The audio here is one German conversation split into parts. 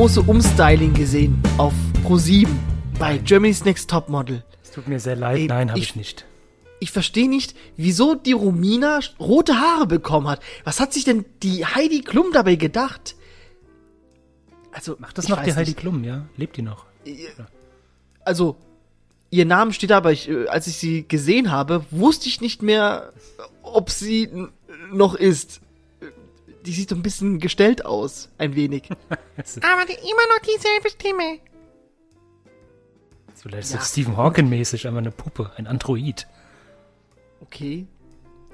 große Umstyling gesehen auf Pro7 bei Germany's Next Topmodel. Es tut mir sehr leid, Ey, nein, habe ich- ich nicht. Ich verstehe nicht, wieso die Romina rote Haare bekommen hat. Was hat sich denn die Heidi Klum dabei gedacht? Also, Macht das noch die Heidi nicht. Klum, ja? Lebt die noch? Also, ihr Name steht da, aber ich, äh, als ich sie gesehen habe, wusste ich nicht mehr, ob sie noch ist. Die sieht so ein bisschen gestellt aus, ein wenig. Aber die, immer noch dieselbe Stimme. Vielleicht Ja. so Stephen Hawking-mäßig, aber eine Puppe, ein Android. Okay.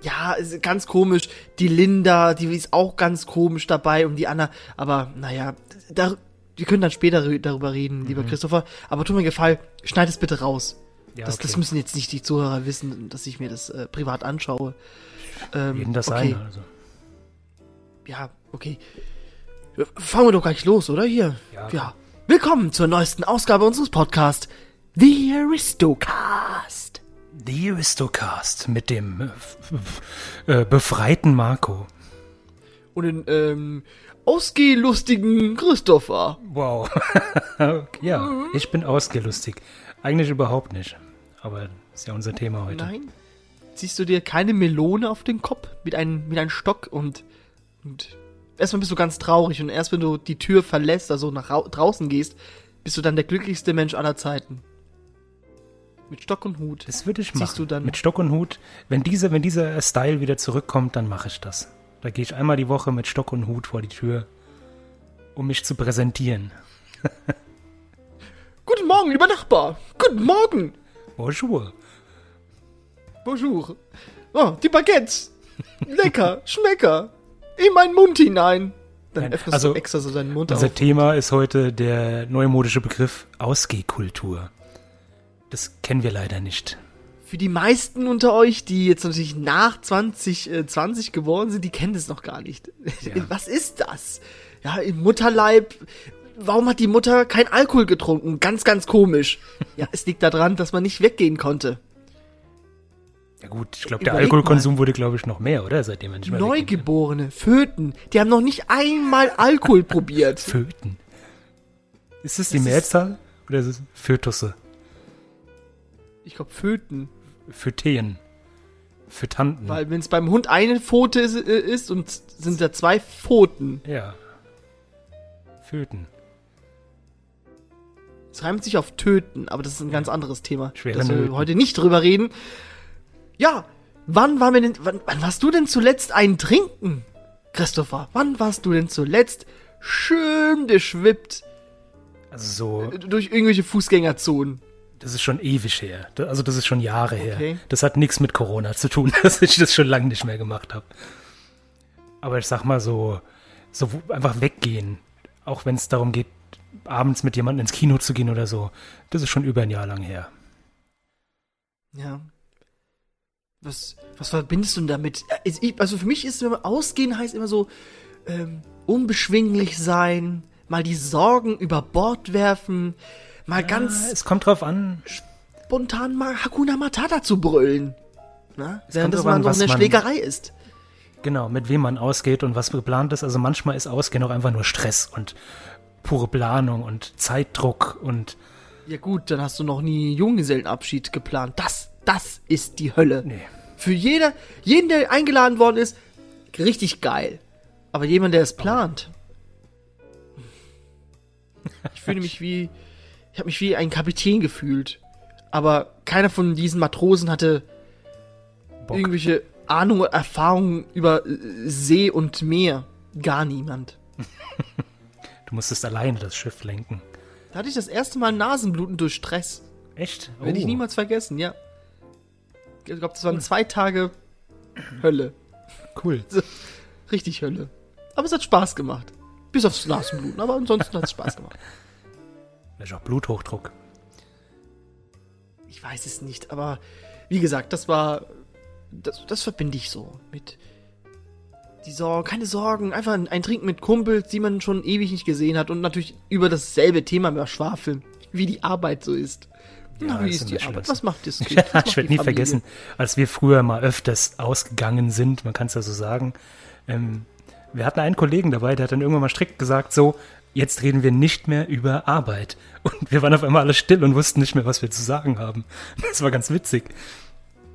Ja, ist ganz komisch. Die Linda, die ist auch ganz komisch dabei und die Anna. Aber naja, da, wir können dann später rü- darüber reden, lieber Christopher. Aber tu mir Gefallen, schneid es bitte raus. Ja, das, das okay. müssen jetzt nicht die Zuhörer wissen, dass ich mir das äh, privat anschaue. Ähm, Jeden das okay. eine, also. Ja, okay. Fangen wir doch gleich los, oder? Hier. Ja. ja. Willkommen zur neuesten Ausgabe unseres Podcasts, The Aristocast. The Aristocast mit dem äh, äh, befreiten Marco. Und den, ähm, ausgehlustigen Christopher. Wow. ja, ich bin ausgelustig. Eigentlich überhaupt nicht. Aber ist ja unser Thema heute. Nein. Ziehst du dir keine Melone auf den Kopf mit einem, mit einem Stock und, und erstmal bist du ganz traurig und erst wenn du die Tür verlässt, also nach rau- draußen gehst, bist du dann der glücklichste Mensch aller Zeiten. Mit Stock und Hut. Das würde ich machen. Mit Stock und Hut. Wenn, diese, wenn dieser Style wieder zurückkommt, dann mache ich das. Da gehe ich einmal die Woche mit Stock und Hut vor die Tür, um mich zu präsentieren. Guten Morgen, lieber Nachbar. Guten Morgen. Bonjour. Bonjour. Oh, die Baguettes. Lecker, Schmecker. In meinen Mund hinein. Dann öffnest also du extra so deinen Mund Unser auf. Thema ist heute der neumodische Begriff Ausgehkultur. Das kennen wir leider nicht. Für die meisten unter euch, die jetzt natürlich nach 2020 geworden sind, die kennen das noch gar nicht. Ja. Was ist das? Ja, im Mutterleib. Warum hat die Mutter kein Alkohol getrunken? Ganz, ganz komisch. Ja, es liegt daran, dass man nicht weggehen konnte. Ja gut, ich glaube, der Überleg Alkoholkonsum wurde, glaube ich, noch mehr, oder? Seitdem man nicht mehr. Neugeborene, Föten, die haben noch nicht einmal Alkohol probiert. Föten. Ist das die Das Mehrzahl? Oder ist es Fötusse? Ich glaube Föten. Föteen. Fötanten. Weil wenn es beim Hund eine Pfote ist, äh, ist und sind da zwei Pfoten. ja. Föten. Es reimt sich auf töten, aber das ist ein ganz anderes Thema. Schwere dass wir heute nicht drüber reden. Ja, wann waren wir denn, wann, wann warst du denn zuletzt ein Trinken? Christopher, wann warst du denn zuletzt schön geschwippt Also so, durch irgendwelche Fußgängerzonen? das ist schon ewig her. Also das ist schon Jahre Okay. her. Das hat nichts mit Corona zu tun, dass ich das schon lange nicht mehr gemacht habe. Aber ich sag mal so, so einfach weggehen. Auch wenn es darum geht, abends mit jemandem ins Kino zu gehen oder so. Das ist schon über ein Jahr lang her. Ja. Was, was verbindest du denn damit? Also für mich ist immer ausgehen heißt immer so ähm, unbeschwinglich sein, mal die Sorgen über Bord werfen, mal Ja, ganz es kommt drauf an, spontan mal Hakuna Matata zu brüllen. Na? Während das drauf an, mal noch was eine man- Schlägerei ist. genau, mit wem man ausgeht und was geplant ist. Also manchmal ist Ausgehen auch einfach nur Stress und pure Planung und Zeitdruck und Ja gut, dann hast du noch nie Junggesellenabschied geplant. Das, das ist die Hölle. nee. Für jeder, jeden, der eingeladen worden ist, richtig geil. Aber jemand, der es plant. Ich fühle mich wie, ich habe mich wie ein Kapitän gefühlt. Aber keiner von diesen Matrosen hatte Bock. irgendwelche Ahnung oder Erfahrungen über äh, See und Meer. Gar niemand. Du musstest alleine das Schiff lenken. Da hatte ich das erste Mal Nasenbluten durch Stress. Echt? Werde ich Oh. niemals vergessen, ja. Ich glaube, das waren zwei Tage Hölle. Cool. Richtig Hölle. Aber es hat Spaß gemacht. Bis aufs Nasenbluten, aber ansonsten hat es Spaß gemacht. Vielleicht auch Bluthochdruck. Ich weiß es nicht, aber wie gesagt, das war. Das, das verbinde ich so mit. Die Sorgen, keine Sorgen, einfach ein, ein Trinken mit Kumpels, die man schon ewig nicht gesehen hat und natürlich über dasselbe Thema mehr schwafeln, wie die Arbeit so ist. Na, wie das ist die Arbeit? Was macht das Kind? Ja, macht ich werde nie Familie? vergessen, als wir früher mal öfters ausgegangen sind, man kann es ja so sagen, ähm, wir hatten einen Kollegen dabei, der hat dann irgendwann mal strikt gesagt, so, jetzt reden wir nicht mehr über Arbeit. Und wir waren auf einmal alle still und wussten nicht mehr, was wir zu sagen haben. Das war ganz witzig.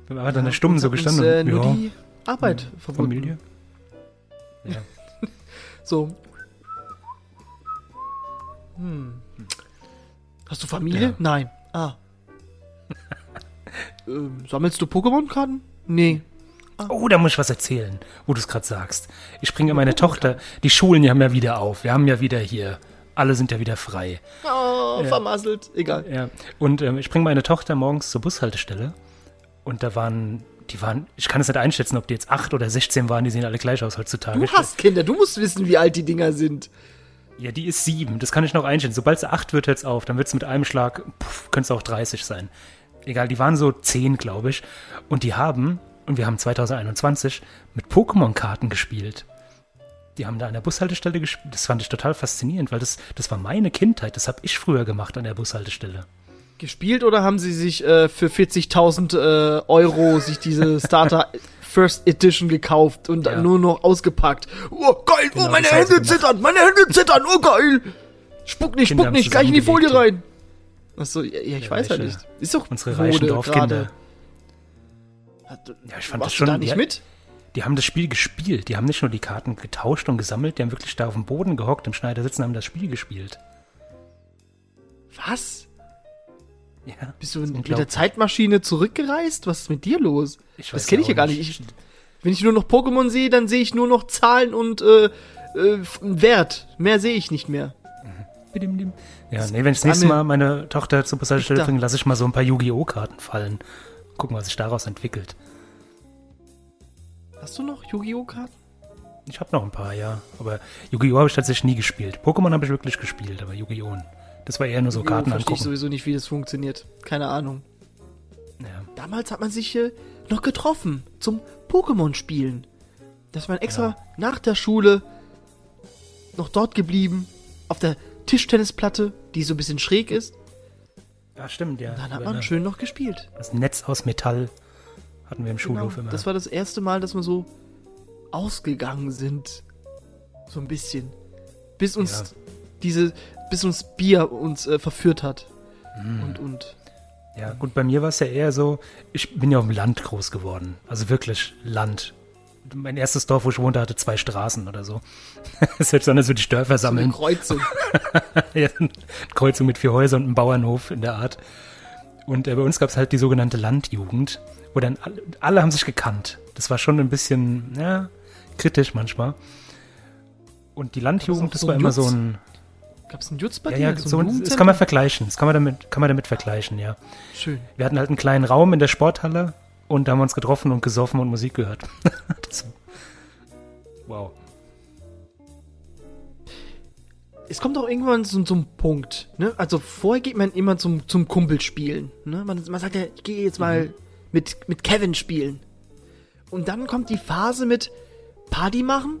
Wir waren dann eine Stumm so gestanden. Uns, äh, und, nur ja, die Arbeit verbunden. Familie. Ja. So. Hm. Hast du Familie? Ja. Nein. Ah. ähm, sammelst du Pokémon-Karten? Nee. Oh, da muss ich was erzählen, wo du es gerade sagst. Ich bringe meine Tochter, die Schulen haben ja wieder auf. Wir haben ja wieder hier, alle sind ja wieder frei. Oh, vermasselt. Egal. Ja. Und ähm, ich bringe meine Tochter morgens zur Bushaltestelle und da waren, die waren, ich kann es nicht einschätzen, ob die jetzt acht oder 16 waren, die sehen alle gleich aus heutzutage. Du hast Kinder, du musst wissen, wie alt die Dinger sind. Ja, die ist sieben, das kann ich noch einschätzen. Sobald sie acht wird, hört's auf. Dann wird's mit einem Schlag, könnte es auch 30 sein. Egal, die waren so zehn, glaube ich. Und die haben, und wir haben 2021, mit Pokémon-Karten gespielt. Die haben da an der Bushaltestelle gespielt. Das fand ich total faszinierend, weil das, das war meine Kindheit. Das habe ich früher gemacht an der Bushaltestelle. Gespielt oder haben sie sich äh, für 40.000 äh, Euro sich diese Starter First Edition gekauft und dann Ja. nur noch ausgepackt? Oh, geil, Genau, oh, meine Hände zittern, meine Hände zittern, oh, geil. Spuck nicht, Kinder spuck nicht, gleich in die Folie rein. Achso, ja, ja ich Ja, weiß ja nicht. Ist doch Unsere Mode reichen Dorfkinder. Hat- Ja, ich fand das schon. da nicht die, mit? Die haben das Spiel gespielt. Die haben nicht nur die Karten getauscht und gesammelt, die haben wirklich da auf dem Boden gehockt im Schneidersitz und haben das Spiel gespielt. Was? Ja, Bist du mit der. Zeitmaschine zurückgereist? Was ist mit dir los? Ich das kenne ich ja gar nicht. Ich, wenn ich nur noch Pokémon sehe, dann sehe ich nur noch Zahlen und äh, äh, Wert. Mehr sehe ich nicht mehr. Bidim-dim. Ja, nee, wenn ich das nächste Mal meine Tochter zur Bushaltestelle bringe, lasse ich mal so ein paar Yu-Gi-Oh! Karten fallen. Gucken, was sich daraus entwickelt. Hast du noch Yu-Gi-Oh! Karten? Ich habe noch ein paar, ja. Aber Yu-Gi-Oh! habe ich tatsächlich nie gespielt. Pokémon habe ich wirklich gespielt, aber Yu-Gi-Oh! Das war eher nur so Yu-Gi-Oh! Karten verstehe ich angucken. sowieso nicht, wie das funktioniert. Keine Ahnung. Ja. Damals hat man sich äh, noch getroffen zum Pokémon-Spielen. Das man extra nach der Schule noch dort geblieben, auf der Tischtennisplatte, die so ein bisschen schräg ist. ja, stimmt, ja. Dann hat man schön noch gespielt. Das Netz aus Metall hatten wir im Genau. Schulhof immer. Das war das erste Mal, dass wir so ausgegangen sind. So ein bisschen. Bis uns Ja. diese, bis uns Bier uns äh, verführt hat. Mhm. Und, und. Ja, gut, bei mir war es ja eher so, ich bin ja auf dem Land groß geworden. Also wirklich Land. Mein erstes Dorf, wo ich wohnte, hatte zwei Straßen oder so. Selbst dann, als wir die Dörfer So eine sammeln. Kreuzung. ja, eine Kreuzung mit vier Häusern und einem Bauernhof in der Art. Und äh, bei uns gab es halt die sogenannte Landjugend, wo dann alle, alle haben sich gekannt. Das war schon ein bisschen, ja, kritisch manchmal. Und die Landjugend, das so war immer so ein, Gab es einen Jutz bei ja, dir? ja, ein so, ein- das kann man vergleichen. Das kann man damit, kann man damit vergleichen, ja. Schön. Wir hatten halt einen kleinen Raum in der Sporthalle und da haben wir uns getroffen und gesoffen und Musik gehört. wow. Es kommt auch irgendwann zu, zum Punkt, ne? Also vorher geht man immer zum, zum Kumpelspielen, ne? Man, man sagt ja, ich gehe jetzt mal mit, mit Kevin spielen. Und dann kommt die Phase mit Party machen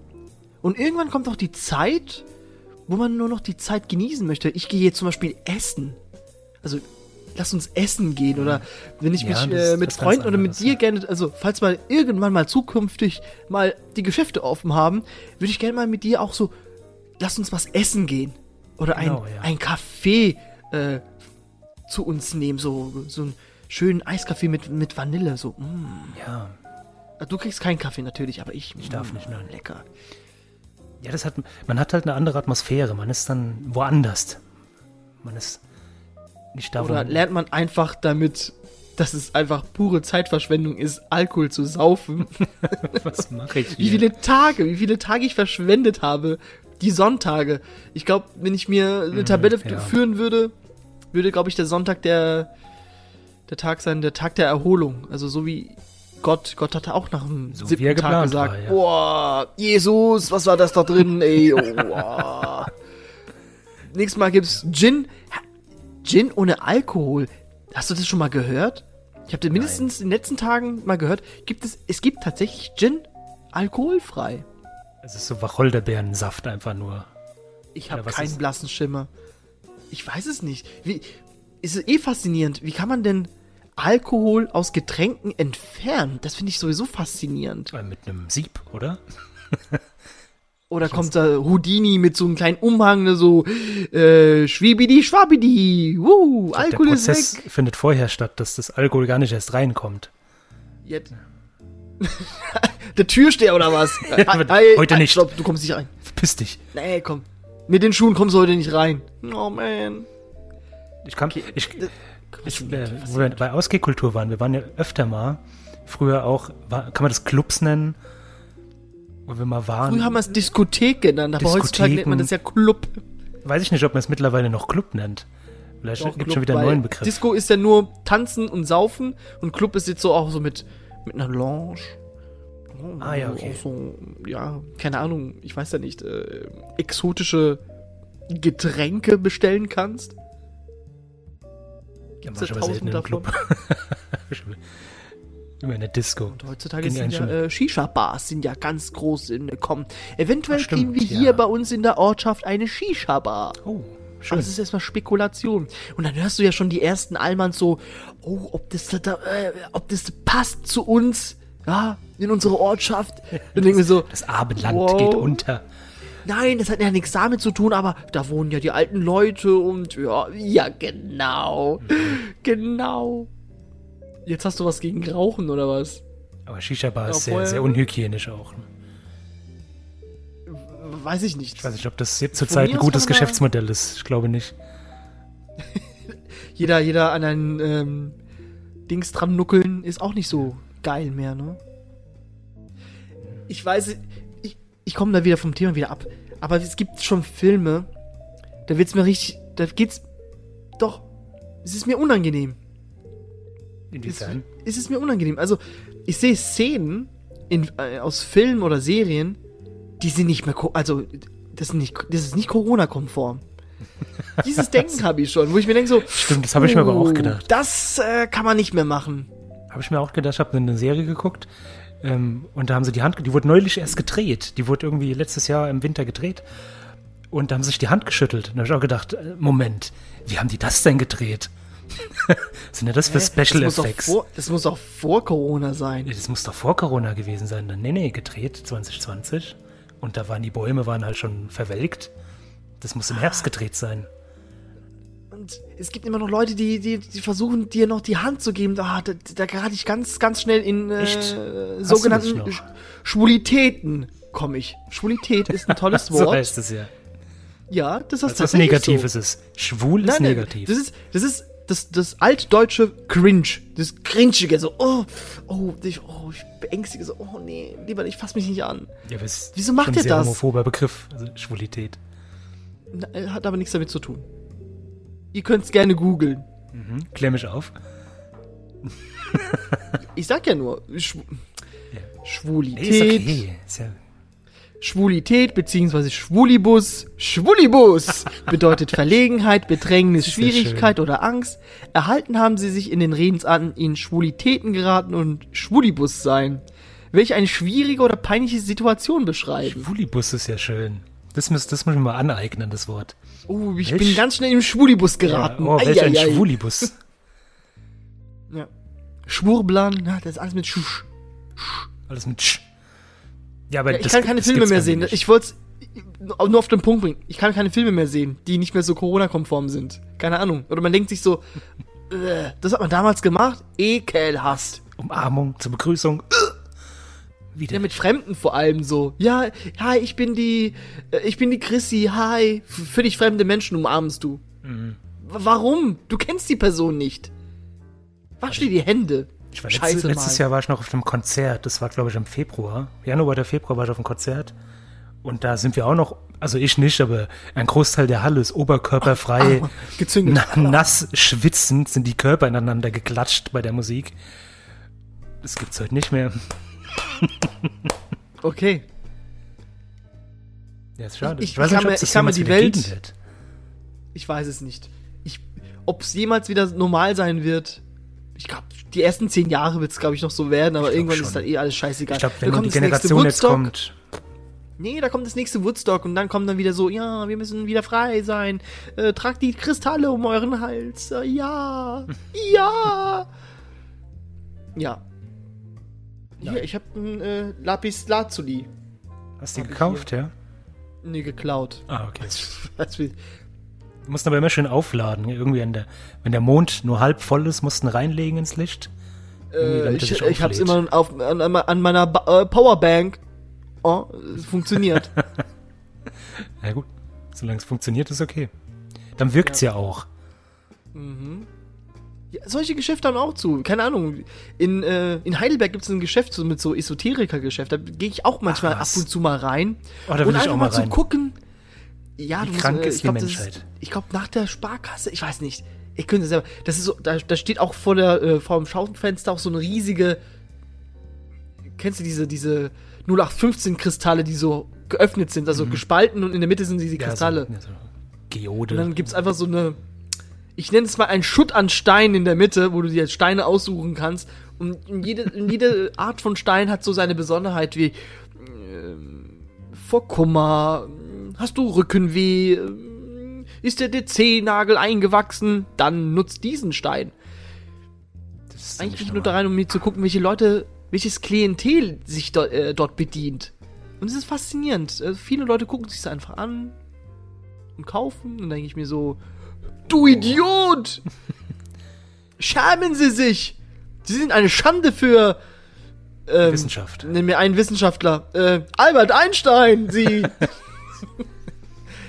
und irgendwann kommt auch die Zeit, wo man nur noch die Zeit genießen möchte. Ich gehe jetzt zum Beispiel essen. Also lass uns essen gehen oder wenn ich Ja, mich das äh, mit Freunden oder mit dir ja. gerne, also falls mal irgendwann mal zukünftig mal die Geschäfte offen haben, würde ich gerne mal mit dir auch so, lass uns was essen gehen oder Genau, ein, ja. ein Kaffee äh, zu uns nehmen, so so einen schönen Eiskaffee mit mit Vanille, so. Mm. Ja. Du kriegst keinen Kaffee natürlich, aber ich. Ich darf mm, nicht, nein. Lecker. Ja, das hat, man hat halt eine andere Atmosphäre. Man ist dann woanders. Man ist nicht da, wo Oder lernt man einfach damit, dass es einfach pure Zeitverschwendung ist, Alkohol zu saufen. was mache ich Wie hier? viele Tage, wie viele Tage ich verschwendet habe. Die Sonntage. Ich glaube, wenn ich mir eine Tabelle Mhm, ja. führen würde, würde, glaube ich, der Sonntag der, der Tag sein, der Tag der Erholung. Also so wie Gott, Gott hatte auch nach dem So wie siebten Tag gesagt, war, ja. boah, Jesus, was war das da drin, ey, oh. Nächstes Mal gibt's Gin. Gin ohne Alkohol. Hast du das schon mal gehört? Ich habe das mindestens in den letzten Tagen mal gehört. Gibt es, es gibt tatsächlich Gin alkoholfrei. Es ist so Wacholderbeerensaft einfach nur. Ich habe keinen ist- blassen Schimmer. Ich weiß es nicht. Wie, ist es eh faszinierend. Wie kann man denn Alkohol aus Getränken entfernen? Das finde ich sowieso faszinierend. Äh, Mit einem Sieb, oder? Oder kommt da Houdini mit so einem kleinen Umhang, ne, so äh, Schwibidi, Schwabidi, wuh, Der Alkohol ist Prozess weg. findet vorher statt, dass das Alkohol gar nicht erst reinkommt. Jetzt. Der Türsteher oder was? Heute nicht. Stopp, du kommst nicht rein. Verpiss dich. Nee, komm. Mit den Schuhen kommst du heute nicht rein. Oh man. Ich kann, ich, das- ich, äh, wo wir bei Ausgehkultur waren, wir waren ja öfter mal, früher auch, war, kann man das Clubs nennen, wo wir mal waren. Früher haben wir es Diskothek genannt, aber heutzutage nennt man das ja Club. Weiß ich nicht, ob man es mittlerweile noch Club nennt. Vielleicht gibt es schon wieder einen neuen Begriff. Disco ist ja nur tanzen und saufen und Club ist jetzt so auch so mit, mit einer Lounge. Oh, Ah, ja, okay. So, ja, keine Ahnung, ich weiß ja nicht, äh, exotische Getränke bestellen kannst. Gibt's war ja tausend davon. Club. Immer in der Disco. Und heutzutage Ging sind ja äh, Shisha-Bars sind ja ganz groß in Kommen. Eventuell Ach, stimmt, kriegen wir ja. hier bei uns in der Ortschaft eine Shisha-Bar. Oh, Aber schön. das ist erstmal Spekulation. Und dann hörst du ja schon die ersten Allmanns so, oh, ob das da, äh, ob das passt zu uns, ja, in unsere Ortschaft. Dann denken wir so, Das Abendland Wow. geht unter. nein, das hat ja nichts damit zu tun, aber da wohnen ja die alten Leute und ja, ja, genau. Genau. Jetzt hast du was gegen Rauchen oder was? Aber Shisha-Bar ist sehr, sehr unhygienisch auch. Weiß ich nicht. Ich weiß nicht, ob das jetzt zurzeit ein gutes Geschäftsmodell ist. Ich glaube nicht. Jeder, jeder an einen ähm, Dings dran nuckeln ist auch nicht so geil mehr, ne? Ich weiß, ich, ich komme da wieder vom Thema wieder ab. Aber es gibt schon Filme, da wird's mir richtig, da geht's, doch, es ist mir unangenehm. Es, Inwiefern? es ist mir unangenehm. Also, ich sehe Szenen in, äh, aus Filmen oder Serien, die sind nicht mehr, also, das, sind nicht, das ist nicht Corona-konform. Dieses Denken habe ich schon, wo ich mir denke so, Stimmt, das habe ich mir aber auch gedacht. Das äh, kann man nicht mehr machen. Habe ich mir auch gedacht, ich habe eine Serie geguckt ähm, und da haben sie die Hand, die wurde neulich erst gedreht. Die wurde irgendwie letztes Jahr im Winter gedreht und da haben sie sich die Hand geschüttelt. Und da habe ich auch gedacht, äh, Moment, wie haben die das denn gedreht? Was sind ja das für Special das doch Effects? vor, das muss auch vor Corona sein. Das muss doch vor Corona gewesen sein. Dann, nee, nee, gedreht 2020. Und da waren die Bäume waren halt schon verwelkt. Das muss im Herbst gedreht sein. Und es gibt immer noch Leute, die, die, die versuchen, dir noch die Hand zu geben. Ah, da, da gerate ich ganz, ganz schnell in äh, sogenannten das Schwulitäten komme ich. Schwulität ist ein tolles So Wort. heißt es ja. ja, das ist Als was tatsächlich Negatives so. ist. Schwul ist nein, negativ. Das ist, das ist das, das altdeutsche Cringe. Das Cringige, so, oh, oh, ich, oh, ich beängstige so, oh nee, lieber, ich fass mich nicht an. ja, aber es Wieso macht ihr ein das? homophober Begriff, also Schwulität. Na, äh, Hat aber nichts damit zu tun. Ihr könnt's gerne googeln. Mhm. Klär mich auf. Ich sag ja nur, Schw Nee, Schwulität, ist okay. Ist ja, Schwulität beziehungsweise Schwulibus, Schwulibus bedeutet Verlegenheit, Bedrängnis, ja Schwierigkeit oder Angst. Erhalten haben sie sich in den Redensarten in Schwulitäten geraten und Schwulibus sein, welche eine schwierige oder peinliche Situation beschreiben. Schwulibus ist ja schön. Das muss, das muss ich mir mal aneignen, das Wort. Oh, ich Welch- bin ganz schnell im Schwulibus geraten. Ja, oh, welch ein. Schwulibus. Ja. Schwurblan, na, das ist alles mit Schusch. Alles mit Sch. Ja, aber Ja, ich kann keine Filme mehr sehen. nicht. Ich wollte nur auf den Punkt bringen. Ich kann keine Filme mehr sehen, die nicht mehr so Corona-konform sind. Keine Ahnung. Oder man denkt sich so, äh, das hat man damals gemacht. Ekelhaft. Umarmung zur Begrüßung. Wieder. Ja, mit Fremden vor allem so. Ja, hi, ich bin die, äh, ich bin die Chrissy, hi. F- Völlig fremde Menschen umarmst du. Mhm. Warum? Du kennst die Person nicht. Wasch dir die Hände. Ich war letztes, letztes Jahr war ich noch auf einem Konzert. Das war, glaube ich, im Februar. Januar oder Februar war ich auf einem Konzert. Und da sind wir auch noch, also ich nicht, aber ein Großteil der Halle ist oberkörperfrei. Gezüngelt. Na, nass schwitzend sind die Körper ineinander geklatscht bei der Musik. Das gibt's heute nicht mehr. Okay. Ja, ist schade. Ich- ich weiß kann nicht, mir- ob es ich jemals die Welt-. Ich weiß es nicht. Ich, ob es jemals wieder normal sein wird. Ich glaube, die ersten zehn Jahre wird es, glaube ich, noch so werden, aber irgendwann schon. ist dann eh alles scheißegal. Ich glaube, Da wenn kommt die Generation jetzt Woodstock. kommt, Nee, da kommt das nächste Woodstock und dann kommt dann wieder so, ja, wir müssen wieder frei sein. Äh, tragt die Kristalle um euren Hals. Äh, ja. ja. Ja. Hier, ich habe ein äh, Lapis Lazuli. hast du gekauft, ja? Nee, geklaut. Ah, okay. musst aber immer schön aufladen. Irgendwie, der, wenn der Mond nur halb voll ist, musst du ihn reinlegen ins Licht. Äh, ich, ich hab's immer auf, an, an meiner ba äh, Powerbank. Oh, es funktioniert. Ja gut, solange es funktioniert, ist okay. Dann wirkt's ja, auch. ja, solche Geschäfte haben auch zu. Keine Ahnung. In, äh, in Heidelberg gibt es ein Geschäft so mit so Esoteriker-Geschäft. Da gehe ich auch manchmal Ach, ab und zu mal rein. Oh, da will und ich einfach auch mal mal zu rein. gucken. Ja, Wie du musst, krank äh, ist ich die glaub, Menschheit? ich glaube, nach der Sparkasse, ich weiß nicht. Ich könnte selber. Das ist so, da, da steht auch vor der, äh, vor dem Schaufenster auch so eine riesige. Kennst du diese, diese 0815 Kristalle, die so geöffnet sind, also gespalten und in der Mitte sind diese Kristalle. Mhm. Ja, so, ja, so Geode. Und dann gibt's einfach so eine. Ich nenne es mal einen Schutt an Stein in der Mitte, wo du dir Steine aussuchen kannst. Und jede, jede Art von Stein hat so seine Besonderheit wie ähm, vor Kummer, hast du Rückenweh, ähm, ist der DC-Nagel eingewachsen, dann nutzt diesen Stein. das ist Eigentlich nur da rein, um mir zu gucken, welche Leute, welches Klientel sich dort, äh, dort bedient. Und es ist faszinierend. Äh, viele Leute gucken sich das einfach an und kaufen. Und dann denke ich mir so, du Idiot! Schämen Sie sich! Sie sind eine Schande für ähm, Wissenschaft. Nenn mir einen Wissenschaftler. Äh, Albert Einstein! Sie!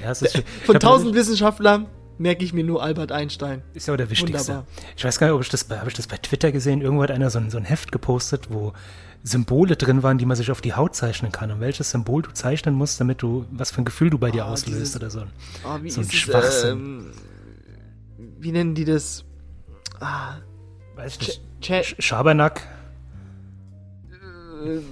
Ja, ist, Von tausend Wissenschaftlern merke ich mir nur Albert Einstein. Ist ja auch der wichtigste. Wunderbar. Ich weiß gar nicht, ob ich das bei, habe ich das bei Twitter gesehen? Irgendwo hat einer so ein, so ein Heft gepostet, wo Symbole drin waren, die man sich auf die Haut zeichnen kann. Und welches Symbol du zeichnen musst, damit du, was für ein Gefühl du bei dir Ah, auslöst dieses- oder so. Wie So ein ist es, Schwachsinn. Ähm, wie nennen die das? Ah, Weiß ich Ch nicht. Ch Sch- Schabernack,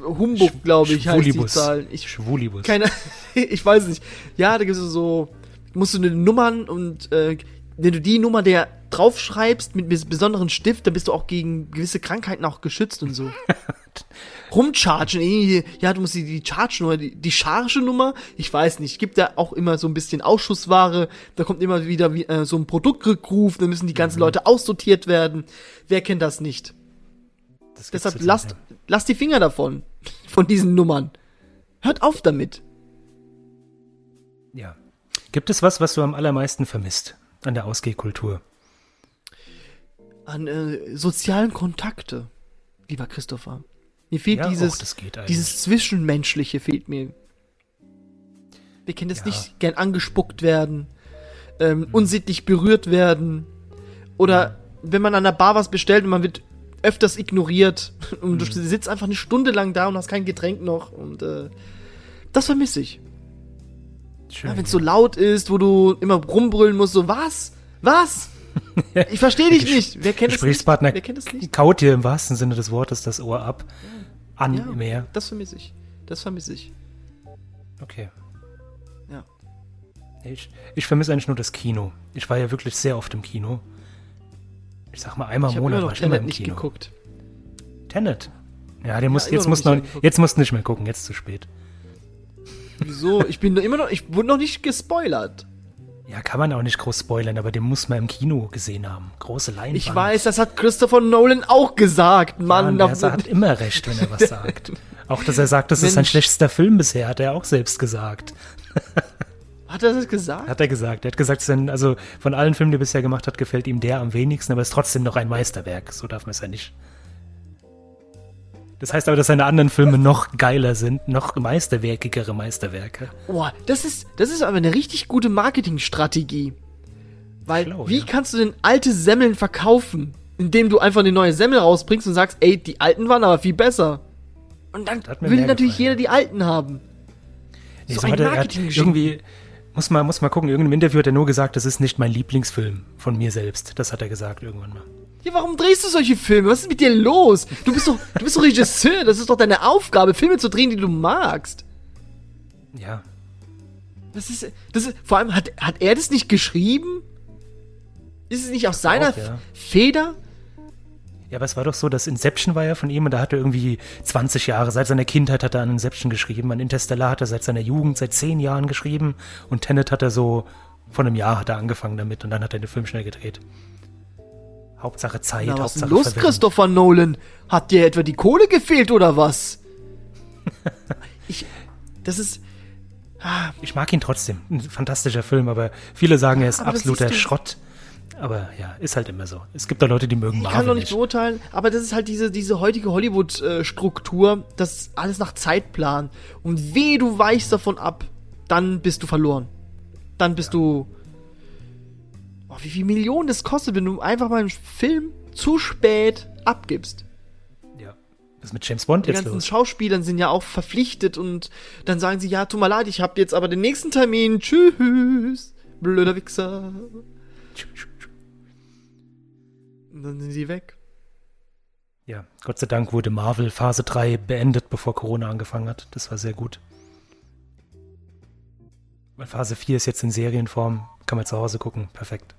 Humbug, glaube ich, heißt die. Zahl. Ich, Schwulibus. keine, ich weiß nicht. Ja, da gibt es so, musst du eine Nummern und äh, wenn du die Nummer der draufschreibst mit bes besonderen Stift, dann bist du auch gegen gewisse Krankheiten auch geschützt und so. Rumchargen, irgendwie, ja, du musst die, die Charge-Nummer, die, die Charge-Nummer, ich weiß nicht, gibt da auch immer so ein bisschen Ausschussware, da kommt immer wieder wie, äh, so ein Produktrückruf, dann müssen die ganzen Mhm. Leute aussortiert werden. Wer kennt das nicht? Das Deshalb lasst, lasst die Finger davon, von diesen Nummern. Hört auf damit. Ja. Gibt es was, was du am allermeisten vermisst an der Ausgehkultur? An äh, sozialen Kontakte, lieber Christopher. Mir fehlt Ja, dieses, dieses Zwischenmenschliche fehlt mir. Wir kennen das Ja. nicht gern angespuckt werden, ähm, unsittlich berührt werden. Oder wenn man an der Bar was bestellt und man wird öfters ignoriert und Mhm. du sitzt einfach eine Stunde lang da und hast kein Getränk noch und äh, das vermisse ich. Schön. Ja, wenn es so laut ist, wo du immer rumbrüllen musst, so was? Was? Ich verstehe dich nicht. Wer kennt es nicht? Gesprächspartner Wer kennt es nicht? kaut dir im wahrsten Sinne des Wortes das Ohr ab. An Ja. mehr. Das vermisse ich. Das vermisse ich. Okay. Ja. Ich, ich vermisse eigentlich nur das Kino. Ich war ja wirklich sehr oft im Kino. Ich sag mal, einmal Ich im Monat noch war ich immer im nicht Kino. geguckt. Tenet. Ja, den musst, immer jetzt, noch nicht noch, angeguckt. jetzt musst du nicht mehr gucken, jetzt zu spät. Wieso? Ich bin immer noch, ich wurde noch nicht gespoilert. Ja, kann man auch nicht groß spoilern, aber den muss man im Kino gesehen haben. Große Leinwand. Ich weiß, das hat Christopher Nolan auch gesagt, Mann. Da- er hat immer recht, wenn er was sagt. Auch, dass er sagt, das ist sein Mensch. schlechtester Film bisher, hat er auch selbst gesagt. hat er das gesagt? Hat er gesagt. Er hat gesagt, sein, also von allen Filmen, die er bisher gemacht hat, gefällt ihm der am wenigsten, aber ist trotzdem noch ein Meisterwerk. So darf man es ja nicht. Das heißt aber, dass seine anderen Filme noch geiler sind, noch meisterwerkigere Meisterwerke. Boah, das ist, das ist aber eine richtig gute Marketingstrategie. Weil, Schlau, wie ja. kannst du denn alte Semmeln verkaufen? Indem du einfach eine neue Semmel rausbringst und sagst, ey, die alten waren aber viel besser. Und dann will natürlich gefallen, jeder die alten haben. Nee, So so ein hat er, hat irgendwie, muss man, muss man gucken, in irgendeinem Interview hat er nur gesagt, das ist nicht mein Lieblingsfilm von mir selbst. Das hat er gesagt irgendwann mal. Ja, warum drehst du solche Filme? Was ist mit dir los? Du bist doch, du bist doch Regisseur. Das ist doch deine Aufgabe, Filme zu drehen, die du magst. Ja, Das ist, das ist, vor allem, hat, hat er das nicht geschrieben? Ist es nicht aus seiner auch, ja. Feder? Ja, aber es war doch so, dass Inception war ja von ihm und da hat er irgendwie 20 Jahre, seit seiner Kindheit hat er an Inception geschrieben, an Interstellar hat er seit seiner Jugend, seit 10 Jahren geschrieben und Tenet hat er so, von einem Jahr hat er angefangen damit und dann hat er den Film schnell gedreht. Hauptsache Zeit, Na, was ist Hauptsache los, Verwirrung. Christopher Nolan? Hat dir etwa die Kohle gefehlt oder was? ich, das ist, Ich mag ihn trotzdem. Ein fantastischer Film, aber viele sagen, er ist absoluter siehst du- Schrott. Aber ja, ist halt immer so. Es gibt da Leute, die mögen Ich kann Marvel noch nicht nicht. beurteilen, aber das ist halt diese, diese heutige Hollywood-Struktur, das ist alles nach Zeitplan. Und weh, du weichst davon ab, dann bist du verloren. Dann bist du. Oh, wie viel Millionen das kostet, wenn du einfach mal einen Film zu spät abgibst. Ja. Was ist mit James Bond Die jetzt ganzen los? Schauspielern sind ja auch verpflichtet und dann sagen sie, ja, tut mir leid, ich hab jetzt aber den nächsten Termin. Tschüss. Blöder Wichser. Und dann sind sie weg. Ja, Gott sei Dank wurde Marvel Phase 3 beendet, bevor Corona angefangen hat. Das war sehr gut. Weil Phase 4 ist jetzt in Serienform. Kann man zu Hause gucken. Perfekt.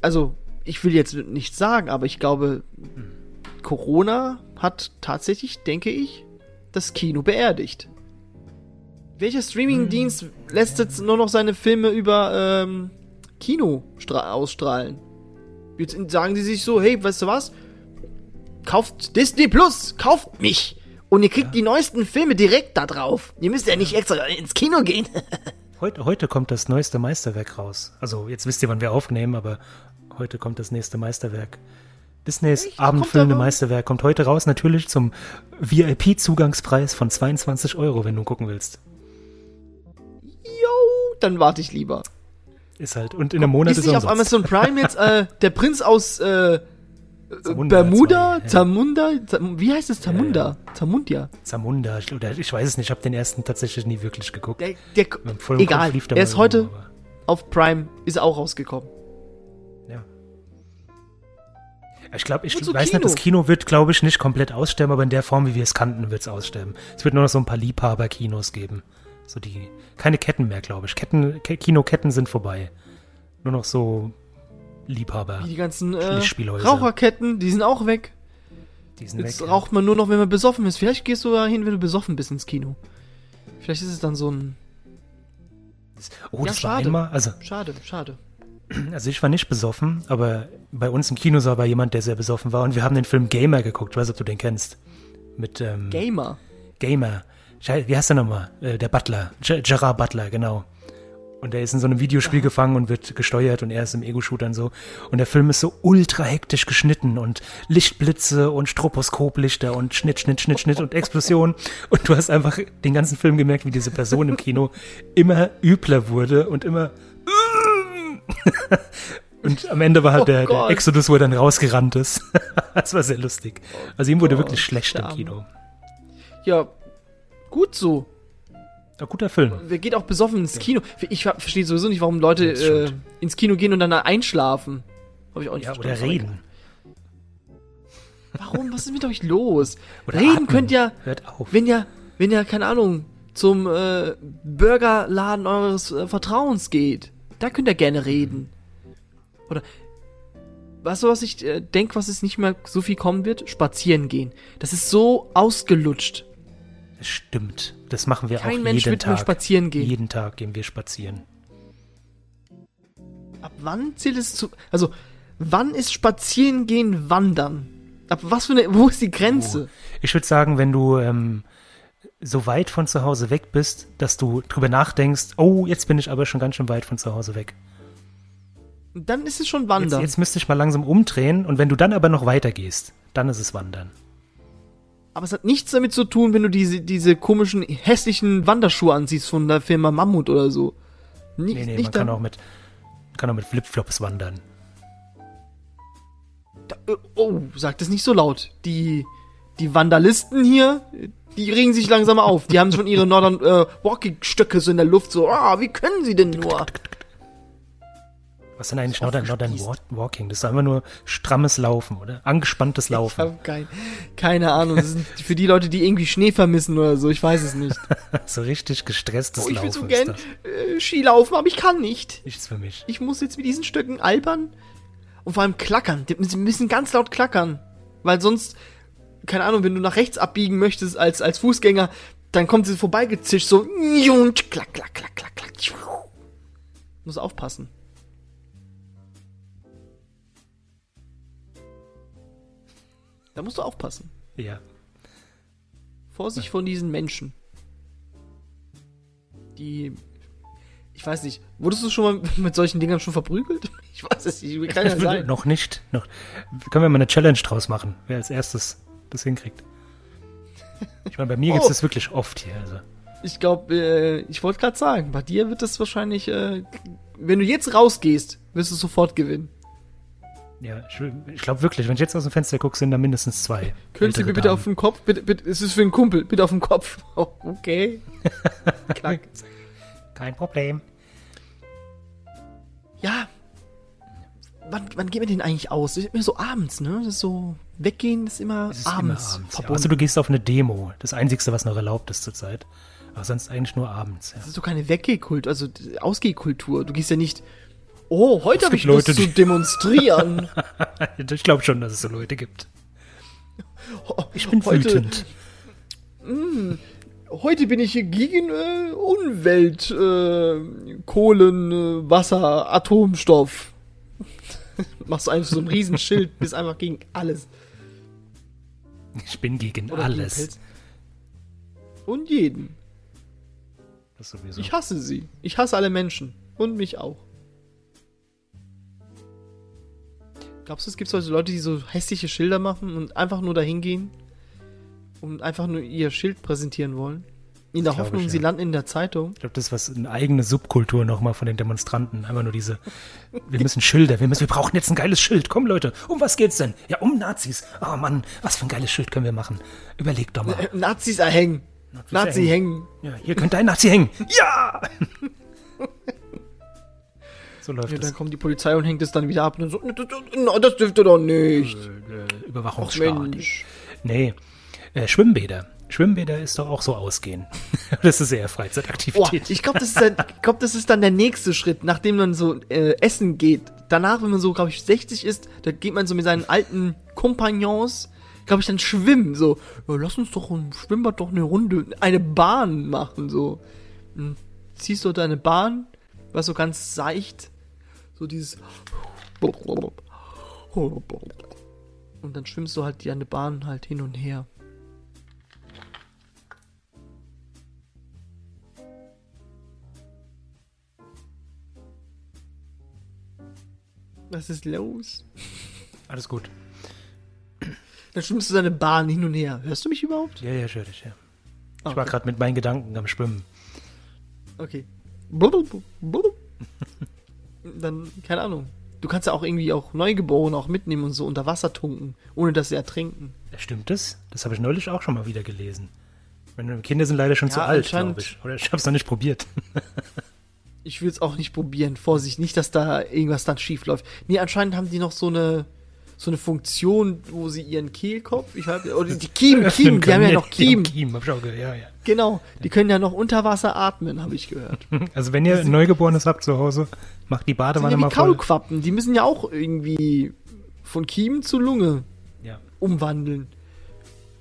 also ich will jetzt nichts sagen, aber ich glaube, Corona hat tatsächlich, denke ich, das Kino beerdigt. Welcher Streamingdienst lässt jetzt nur noch seine Filme über ähm, Kino stra- ausstrahlen? Jetzt sagen sie sich so, hey, weißt du was? Kauft Disney Plus, kauft mich! Und ihr kriegt die neuesten Filme direkt da drauf. Ihr müsst ja nicht extra ins Kino gehen. Heute, heute kommt das neueste Meisterwerk raus. Also jetzt wisst ihr, wann wir aufnehmen, aber heute kommt das nächste Meisterwerk. Disneys Echt? abendfüllende? Meisterwerk kommt heute raus, natürlich zum VIP-Zugangspreis von 22 Euro, wenn du gucken willst. Jo, dann warte ich lieber. Ist halt. Und in einem Monat Ist ist, nicht auf. Amazon Prime jetzt äh, der Prinz aus äh, Zamunda Bermuda? zwei. Zamunda? Zam wie heißt es? Zamunda? Zamundia? Zamunda, ich- oder ich weiß es nicht, ich habe den ersten tatsächlich nie wirklich geguckt. Der, der, egal, er ist heute aber- auf Prime, ist auch rausgekommen. Ja. Ich glaube, ich so weiß Kino. nicht, das Kino wird, glaube ich, nicht komplett aussterben, aber in der Form, wie wir es kannten, wird es aussterben. Es wird nur noch so ein paar Liebhaber-Kinos geben. So die, keine Ketten mehr, glaube ich. Ketten, Ke Kinoketten sind vorbei. Nur noch so Liebhaber. Wie die ganzen äh. Raucherketten, die sind auch weg. Die sind Jetzt weg. raucht man nur noch, wenn man besoffen ist. Vielleicht gehst du da hin, wenn du besoffen bist ins Kino. Vielleicht ist es dann so ein. oh, ja, das war schade. einmal, also, Schade, schade. also ich war nicht besoffen, aber bei uns im Kino war jemand, der sehr besoffen war und wir haben den Film Gamer geguckt. Ich weiß, ob du den kennst. Mit, ähm, Gamer. Gamer. Wie heißt der nochmal? Äh, der Butler. Ger Gerard Butler, genau. Und der ist in so einem Videospiel gefangen und wird gesteuert und er ist im Ego-Shooter und so. Und der Film ist so ultra hektisch geschnitten und Lichtblitze und Stroboskoplichter und Schnitt, Schnitt, Schnitt, Schnitt und Explosion. Und du hast einfach den ganzen Film gemerkt, wie diese Person im Kino immer übler wurde und immer und am Ende war halt Oh der, der. Exodus, wo er dann rausgerannt ist. das war sehr lustig. Also ihm wurde Gott, wirklich schlecht im. Kino. Ja, gut so. Ein guter Film. Wer geht auch besoffen ins Kino? Ich ver- verstehe sowieso nicht, warum Leute äh, ins Kino gehen und dann da einschlafen. Hab ich auch nicht Ja, verstanden. oder reden. Warum? Was ist mit euch los? Oder reden atmen. könnt ihr, Hört auf. wenn ihr, wenn ihr, keine Ahnung, zum äh, Burgerladen eures äh, Vertrauens geht. Da könnt ihr gerne reden. Oder, weißt du, was ich äh, denke, was es nicht mehr so viel kommen wird? Spazieren gehen. Das ist so ausgelutscht. Stimmt. Das machen wir Kein auch Mensch jeden wird mehr Tag. spazieren gehen. Jeden Tag gehen wir spazieren. Ab wann zählt es zu. Also, wann ist Spazieren gehen Wandern? Ab was für eine. Wo ist die Grenze? Ich würde sagen, wenn du ähm, so weit von zu Hause weg bist, dass du drüber nachdenkst, oh, jetzt bin ich aber schon ganz schön weit von zu Hause weg. Dann ist es schon Jetzt, Wandern. jetzt müsste ich mal langsam umdrehen und wenn du dann aber noch weiter gehst, dann ist es Wandern. Aber es hat nichts damit zu tun, wenn du diese, diese komischen, hässlichen Wanderschuhe anziehst von der Firma Mammut oder so. Nicht, Nee, nee, man nicht kann dann- auch mit, kann auch mit Flipflops wandern. da, äh, oh, sag das nicht so laut. Die, die Vandalisten hier, die regen sich langsam auf. Die haben schon ihre Northern äh, Walking-Stöcke so in der Luft. So, ah, wie können sie denn nur? Was denn eigentlich Ist Northern, Northern Walking? Das ist einfach nur strammes Laufen, oder? Angespanntes Ich Laufen. hab kein, keine Ahnung. Das sind für die Leute, die irgendwie Schnee vermissen oder so. Ich weiß es nicht. so richtig gestresstes Oh, ich Laufen will so gern äh, Skilaufen, aber ich kann nicht. Nichts für mich. Ich muss jetzt mit diesen Stöcken albern und vor allem klackern. Die müssen- müssen ganz laut klackern. Weil sonst, keine Ahnung, wenn du nach rechts abbiegen möchtest als, als Fußgänger, dann kommt sie vorbeigezischt, so, klack, klack, klack, klack, klack. Muss aufpassen. Da musst du aufpassen. Ja. Vorsicht vor diesen Menschen. Die. Ich weiß nicht, wurdest du schon mal mit solchen Dingern schon verprügelt? Ich weiß es nicht, wie kann ja sein? noch nicht. Noch. Können wir mal eine Challenge draus machen, wer als erstes das hinkriegt. Ich meine, bei mir Oh. gibt es das wirklich oft hier. Also. Ich glaube, äh, ich wollte gerade sagen, bei dir wird das wahrscheinlich, äh, wenn du jetzt rausgehst, wirst du sofort gewinnen. Ja, ich, glaube wirklich, wenn ich jetzt aus dem Fenster gucke, sind da mindestens zwei. Könntest du mir bitte Damen. auf den Kopf, bitte, bitte, es ist für einen Kumpel, bitte auf den Kopf. Oh, okay. Klack. Kein Problem. Ja. Wann, wann geht man denn eigentlich aus? Das ist immer so abends, ne? Das ist so, weggehen ist immer Es ist abends. immer abends. Ja. Außer du gehst auf eine Demo. Das Einzige, was noch erlaubt ist zurzeit. Aber sonst eigentlich nur abends. Ja. Das ist doch keine Weggehkultur, also Ausgehkultur. Du gehst ja nicht, oh, heute habe ich gibt Lust Leute, zu die- demonstrieren. Ich glaube schon, dass es so Leute gibt. Ich bin heute, wütend. Heute bin ich hier gegen äh, Umwelt, äh, Kohlen, äh, Wasser, Atomstoff. Machst du einfach so ein Riesenschild, bist einfach gegen alles. Ich bin gegen Oder gegen alles. Pilz. Und jeden. Ich hasse sie. Ich hasse alle Menschen. Und mich auch. Glaubst du, es gibt solche Leute, die so hässliche Schilder machen und einfach nur dahin gehen und einfach nur ihr Schild präsentieren wollen? In der Hoffnung, ich, sie ja. landen in der Zeitung. Ich glaube, das ist was eine eigene Subkultur nochmal von den Demonstranten. Einfach nur diese, wir müssen Schilder, wir müssen, wir brauchen jetzt ein geiles Schild. Komm Leute, um was geht's denn? Ja, um Nazis. Oh Mann, was für ein geiles Schild können wir machen? Überleg doch mal. Äh, Nazis erhängen. Nazi hängen. Ja, hier könnte ein Nazi hängen. Ja! so läuft Ja, es. dann kommt die Polizei und hängt es dann wieder ab und so, das, das, das dürfte doch nicht. Ach Überwachungsstaat. Nee, äh, Schwimmbäder. Schwimmbäder ist doch auch so ausgehen. das ist eher Freizeitaktivität. ich glaube, das, ist dann- ich glaub, das ist dann der nächste Schritt, nachdem man so äh, essen geht. Danach, wenn man so, glaube ich, 60 ist, da geht man so mit seinen alten Kompagnons, glaube ich, dann schwimmen. So, ja, lass uns doch im Schwimmbad doch eine Runde, eine Bahn machen. So, Hm, ziehst du deine Bahn, was so ganz seicht, so dieses. Und dann schwimmst du halt die eine Bahn halt hin und her. Was ist los? Alles gut. Dann schwimmst du deine Bahn hin und her. Hörst du mich überhaupt? Ja, ja, ich höre dich, ja. Ich Okay. war gerade mit meinen Gedanken am Schwimmen. Okay. Dann, keine Ahnung. Du kannst ja auch irgendwie auch Neugeborene auch mitnehmen und so unter Wasser tunken, ohne dass sie ertrinken. Stimmt das? Das habe ich neulich auch schon mal wieder gelesen. Meine Kinder sind leider schon Ja, zu alt, glaube ich. Oder ich habe es noch nicht probiert. Ich will es auch nicht probieren. Vorsicht, nicht, dass da irgendwas dann schief läuft. Nee, anscheinend haben die noch so eine so eine Funktion, wo sie ihren Kehlkopf, ich hab, oder die Kiemen, Kiemen, die haben ja noch Kiemen. Kiemen, hab ich auch gehört, ja, ja. Genau, die können ja noch unter Wasser atmen, habe ich gehört. Also wenn ihr ein Neugeborenes habt zu Hause, macht die Badewanne ja mal voll. Kaulquappen, die müssen ja auch irgendwie von Kiemen zu Lunge Ja. umwandeln.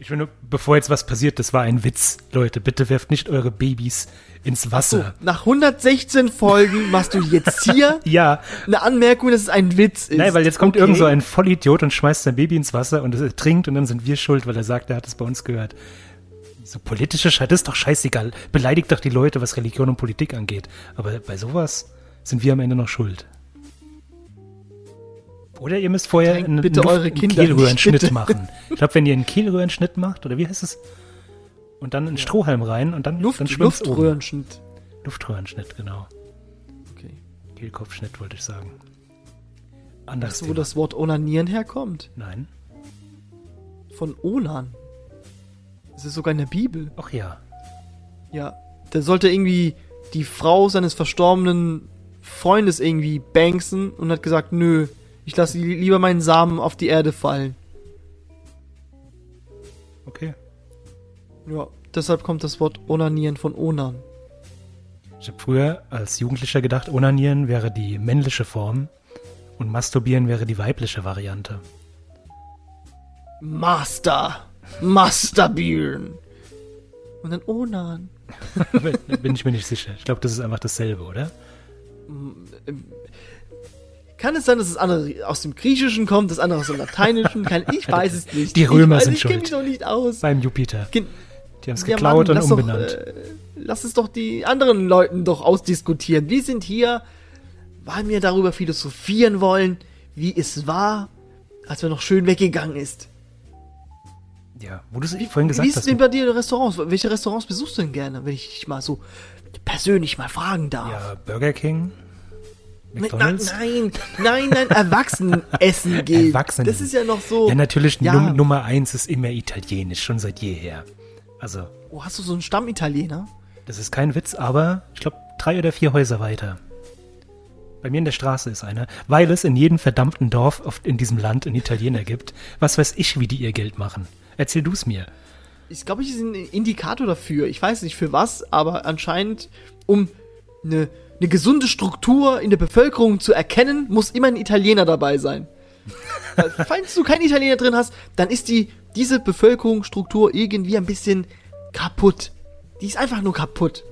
Ich finde, bevor jetzt was passiert, das war ein Witz. Leute, bitte werft nicht eure Babys ins So, Wasser. nach 116 Folgen machst du jetzt hier Ja, eine Anmerkung, dass es ein Witz ist. nein, weil jetzt kommt Okay. irgend so ein Vollidiot und schmeißt sein Baby ins Wasser und es ertrinkt und dann sind wir schuld, weil er sagt, er hat es bei uns gehört. So politische Scheiße, das ist doch scheißegal. Beleidigt doch die Leute, was Religion und Politik angeht. Aber bei sowas sind wir am Ende noch schuld. Oder ihr müsst vorher Drängt einen, bitte Luft- eure Kinder Kehlröhrenschnitt machen. Ich glaube, wenn ihr einen Kehlröhrenschnitt macht, oder wie heißt es? Und dann einen Strohhalm rein und dann, Luft, dann schwimmt's oben. Luftröhrenschnitt. Luftröhrenschnitt, genau. Okay. Kehlkopfschnitt wollte ich sagen. Anders. Weißt du, wo das Wort Onanieren herkommt? Nein. Von Onan. Das ist sogar in der Bibel. Ach ja. Ja. Da sollte irgendwie die Frau seines verstorbenen Freundes irgendwie banksen und hat gesagt, nö, ich lasse li- lieber meinen Samen auf die Erde fallen. Okay. Ja, deshalb kommt das Wort Onanieren von Onan. Ich habe früher als Jugendlicher gedacht, Onanieren wäre die männliche Form und Masturbieren wäre die weibliche Variante. Master. Masterbieren. Und dann Onan. Bin ich mir nicht sicher. Ich glaube, das ist einfach dasselbe, oder? Kann es sein, dass das andere aus dem Griechischen kommt, das andere aus dem Lateinischen? Kann, ich weiß es nicht. Die Römer ich weiß, sind ich kenne schuld. mich doch nicht aus. Beim Jupiter. Die haben es Ja, geklaut Mann, und umbenannt. Doch, äh, lass es doch die anderen Leuten doch ausdiskutieren. Wir sind hier, weil wir darüber philosophieren wollen, wie es war, als er noch schön weggegangen ist. ja, wo du es vorhin gesagt wie ist hast. denn bei dir in Restaurants? Welche Restaurants besuchst du denn gerne, wenn ich dich mal so persönlich mal fragen darf? Ja, Burger King, McDonalds. nein, nein, nein, Erwachsenessen geht. Erwachsenen. Das ist ja noch so. Ja, natürlich, Ja. Num Nummer eins ist immer italienisch, schon seit jeher. Also, Oh, hast du so einen Stammitaliener? das ist kein Witz, aber ich glaube, drei oder vier Häuser weiter. Bei mir in der Straße ist einer, weil es in jedem verdammten Dorf auf, in diesem Land einen Italiener gibt. Was weiß ich, wie die ihr Geld machen. Erzähl du's mir. Ich glaube, ich ist ein Indikator dafür. Ich weiß nicht für was, aber anscheinend, um eine, eine gesunde Struktur in der Bevölkerung zu erkennen, muss immer ein Italiener dabei sein. Falls du keinen Italiener drin hast, dann ist die, diese Bevölkerungsstruktur irgendwie ein bisschen kaputt. Die ist einfach nur kaputt.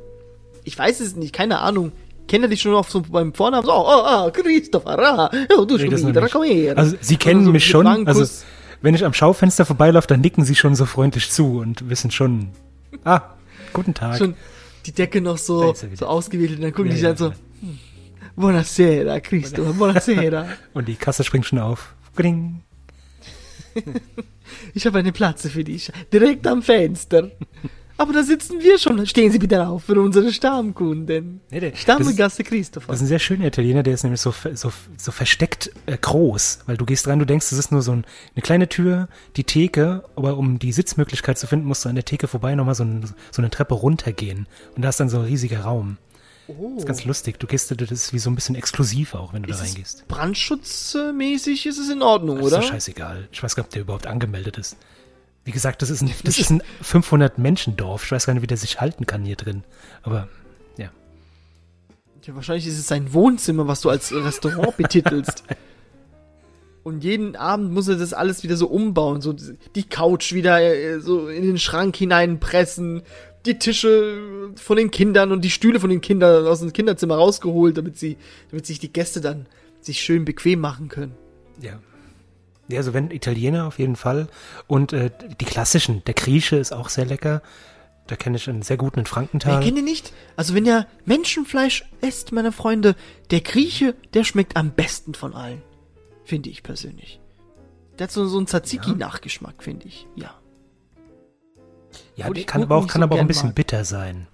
Ich weiß es nicht, keine Ahnung. Kennt ihr dich schon auf so beim Vornamen? So, oh, oh, Christopher, ah, oh, du Nee, schon noch wieder, komm her. Also, sie kennen so mich schon. Also, wenn ich am Schaufenster vorbeilaufe, dann nicken sie schon so freundlich zu und wissen schon, ah, guten Tag. schon die Decke noch so, so ausgewählt und dann gucken Ja, die sich ja, an so, hm, Buonasera, Cristo, buonasera. Und die Kasse springt schon auf. Gring. Ich habe einen Platz für dich, direkt am Fenster. Aber da sitzen wir schon. Stehen Sie bitte auf für unsere Stammkunden. Nee, der- Stammgasse Christopher. Das ist ein sehr schöner Italiener, der ist nämlich so, so, so versteckt äh, groß, weil du gehst rein, du denkst, das ist nur so ein, eine kleine Tür, die Theke, aber um die Sitzmöglichkeit zu finden, musst du an der Theke vorbei nochmal so, ein, so eine Treppe runtergehen. Und da ist dann so ein riesiger Raum. oh. Das ist ganz lustig. Du gehst, das ist wie so ein bisschen exklusiv auch, wenn du Ist da reingehst. brandschutzmäßig ist es in Ordnung, Das oder? ist doch scheißegal. Ich weiß gar nicht, ob der überhaupt angemeldet ist. Wie gesagt, das ist ein, das ist ein 500-Menschen-Dorf. Ich weiß gar nicht, wie der sich halten kann hier drin. Aber, ja. Ja, wahrscheinlich ist es sein Wohnzimmer, was du als Restaurant betitelst. Und jeden Abend muss er das alles wieder so umbauen. So die Couch wieder äh, so in den Schrank hineinpressen, die Tische von den Kindern und die Stühle von den Kindern aus dem Kinderzimmer rausgeholt, damit sie, damit sich die Gäste dann sich schön bequem machen können. Ja. Ja, also wenn Italiener auf jeden Fall. Und äh, die klassischen, der Grieche ist auch sehr lecker. Da kenne ich einen sehr guten in Frankenthal. kennt ihr nicht? Also wenn ihr Menschenfleisch esst, meine Freunde, der Grieche, der schmeckt am besten von allen. Finde ich persönlich. Der hat so, so einen Tzatziki-Nachgeschmack, finde ich. Ja. Ja, ich kann aber auch, kann so aber auch ein bisschen mag. bitter sein.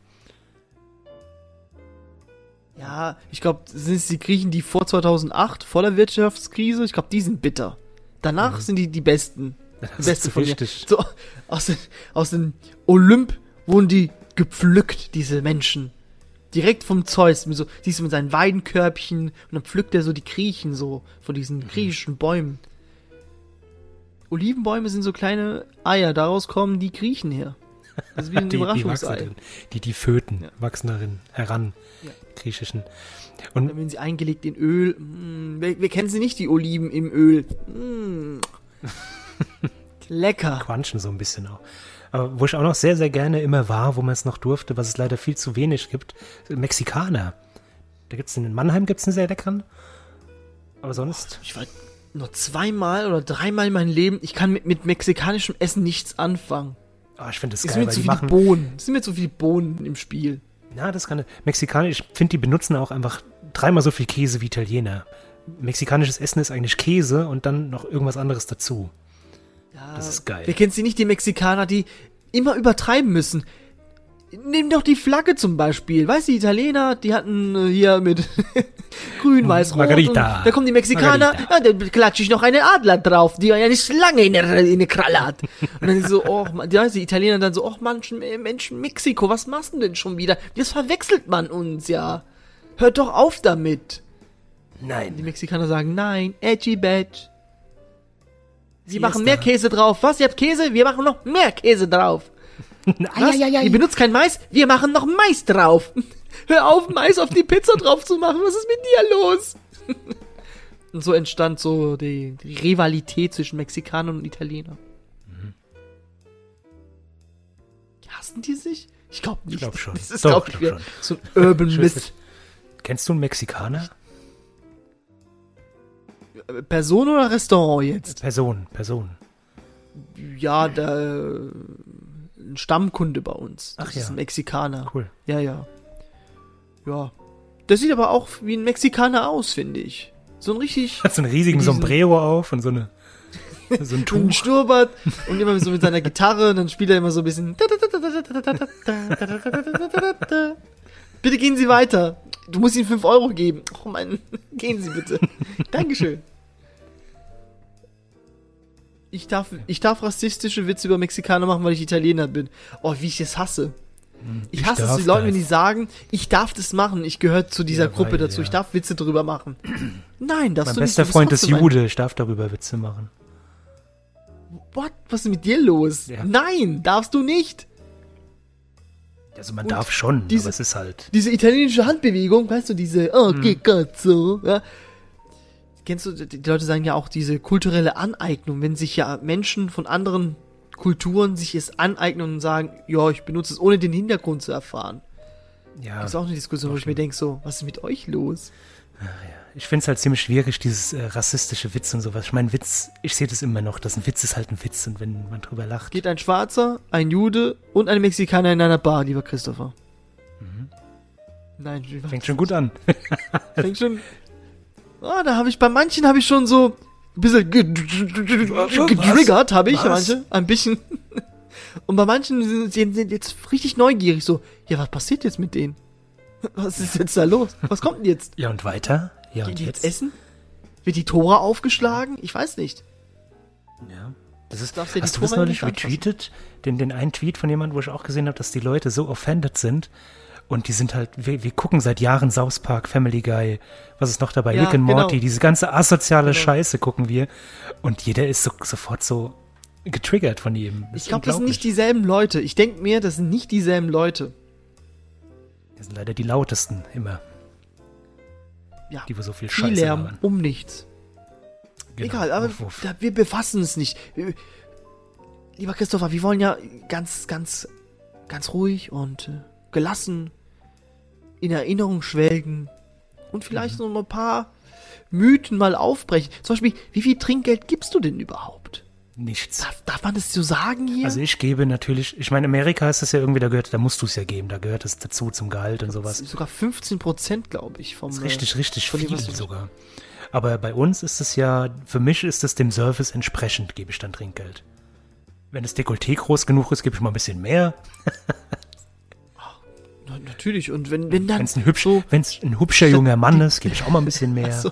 Ja, ich glaube, sind es die Griechen, die vor 2008, vor der Wirtschaftskrise, ich glaube, die sind bitter. Danach sind die die Besten. Die Das ist Beste zu von mir. wichtig. So, aus, den, aus dem Olymp wurden die gepflückt, diese Menschen. Direkt vom Zeus. So, siehst du mit seinen Weidenkörbchen und dann pflückt er so die Griechen so von diesen Mhm. griechischen Bäumen. Olivenbäume sind so kleine Eier, daraus kommen die Griechen her. Das ist wie ein Die, die Überraschungsei. drin. Die, die Föten Ja. wachsen darin heran. Ja. Griechischen. Dann Und werden sie eingelegt in Öl. Mm, wir, wir kennen sie nicht, die Oliven im Öl. Mm. Lecker. quanschen so ein bisschen auch. Aber wo ich auch noch sehr, sehr gerne immer war, wo man es noch durfte, was es leider viel zu wenig gibt, Mexikaner. Da gibt's in Mannheim gibt's einen sehr leckeren. Aber sonst. Ich war nur zweimal oder dreimal in meinem Leben. Ich kann mit, mit mexikanischem Essen nichts anfangen. Oh, ich finde das Es geil, sind mir zu viele. Bohnen. Es sind mir zu viele Bohnen im Spiel. Ja, das kann. Mexikanisch, ich finde, die benutzen auch einfach dreimal so viel Käse wie Italiener. Mexikanisches Essen ist eigentlich Käse und dann noch irgendwas anderes dazu. Ja, Das ist geil. Wer kennt sie nicht, die Mexikaner, die immer übertreiben müssen? Nimm doch die Flagge zum Beispiel. Weißt du, die Italiener, die hatten äh, hier mit grün, weiß, rot. Margarita. Da kommen die Mexikaner, ja, da klatsche ich noch einen Adler drauf, die eine Schlange in der, in der Kralle hat. Und dann so, oh, ja, die Italiener dann so, oh Menschen, äh, Menschen, Mexiko, was machst du denn schon wieder? Das verwechselt man uns, ja. Hört doch auf damit. Die Nein. Mexikaner sagen, nein, edgy badge. Sie Sie machen mehr da. Käse drauf. Was, ihr habt Käse? Wir machen noch mehr Käse drauf. Was? Ihr benutzt kein Mais? Wir machen noch Mais drauf. Hör auf, Mais auf die Pizza drauf zu machen. Was ist mit dir los? und so entstand so die, die Rivalität zwischen Mexikanern und Italienern. Mhm. Hassen die sich? Ich glaube nicht. Ich glaub schon. Das ist, glaube ich glaub so ein Urban Myth. Kennst du einen Mexikaner? Person oder Restaurant jetzt? Person, Person. Ja, da. ein Stammkunde bei uns. Das Ach ist ja. ein Mexikaner. Cool. Ja, ja. Ja. Der sieht aber auch wie ein Mexikaner aus, finde ich. So ein richtig Hat so einen riesigen Sombrero auf und so eine so ein Tuch. Schnurrbart und immer so mit seiner Gitarre und dann spielt er immer so ein bisschen. Bitte gehen Sie weiter. Du musst ihm 5 Euro geben. Oh Mann, gehen Sie bitte. Dankeschön. Ich darf, ich darf rassistische Witze über Mexikaner machen, weil ich Italiener bin. Oh, wie ich das hasse. Ich Ich hasse es, die Leute, wenn das. die sagen, ich darf das machen, ich gehöre zu dieser Ja, Gruppe weil, dazu, ja. ich darf Witze drüber machen. Nein, darfst Mein du bester nicht. Freund ist Jude, ich darf darüber Witze machen. What? Was ist mit dir los? Ja. Nein, darfst du nicht. Also man Und darf schon, diese- aber es ist halt. Diese italienische Handbewegung, weißt du, diese, oh, Hm. geht Gott so, ja. Kennst du, die Leute sagen ja auch diese kulturelle Aneignung, wenn sich ja Menschen von anderen Kulturen sich es aneignen und sagen, ja, ich benutze es, ohne den Hintergrund zu erfahren. Ja, Das ist auch eine Diskussion, wo ich mir denke, so, was ist mit euch los? Ich finde es halt ziemlich schwierig, dieses äh, rassistische Witz und sowas. Ich meine, Witz, ich sehe das immer noch, dass ein Witz ist halt ein Witz und wenn man drüber lacht. Geht ein Schwarzer, ein Jude und ein Mexikaner in einer Bar, lieber Christopher. Nein, wie war Mhm. Fängt schon gut an. Fängt schon. Ah, da habe ich bei manchen habe ich schon so ein bisschen ge- getriggert, habe ich Was? manche ein bisschen. Und bei manchen sind sind jetzt richtig neugierig so. Ja, was passiert jetzt mit denen? Was ist jetzt da los? Was kommt denn jetzt? Ja, und weiter? Ja, Gehen und die jetzt jetzt? essen? Wird die Tora aufgeschlagen? Ich weiß nicht. Ja. Das ist, Darfst du hast du das neulich retweetet? Den, den einen Tweet von jemandem, wo ich auch gesehen habe, dass die Leute so offended sind. Und die sind halt, wir, wir gucken seit Jahren South Park, Family Guy, was ist noch dabei, Ja, Rick and genau. Morty, diese ganze asoziale Genau. Scheiße gucken wir. Und jeder ist so, sofort so getriggert von ihm. Ich glaube, das sind nicht dieselben Leute. Ich denke mir, das sind nicht dieselben Leute. Das sind leider die lautesten immer. Ja, Die wo so viel Viel Scheiße Lärm labern. um nichts. Genau. Egal, aber Wuff, wuff. Wir befassen uns nicht. Wir- Lieber Christopher, wir wollen ja ganz, ganz, ganz ruhig und äh, gelassen in Erinnerung schwelgen und vielleicht Mhm. noch ein paar Mythen mal aufbrechen. Zum Beispiel, wie viel Trinkgeld gibst du denn überhaupt? Nichts. Darf, darf man das so sagen hier? Also ich gebe natürlich, ich meine, Amerika ist das ja irgendwie, da gehört, da musst du es ja geben, da gehört es dazu zum Gehalt und sowas. Sogar 15 Prozent, glaube ich, vom. Das ist richtig, richtig viel sogar. Aber bei uns ist es ja, für mich ist es dem Service entsprechend, gebe ich dann Trinkgeld. Wenn das Dekolleté groß genug ist, gebe ich mal ein bisschen mehr. Na, natürlich. Und wenn, wenn dann Wenn es ein, hübsch, so ein hübscher junger Mann ist, gebe ich auch mal ein bisschen mehr. So.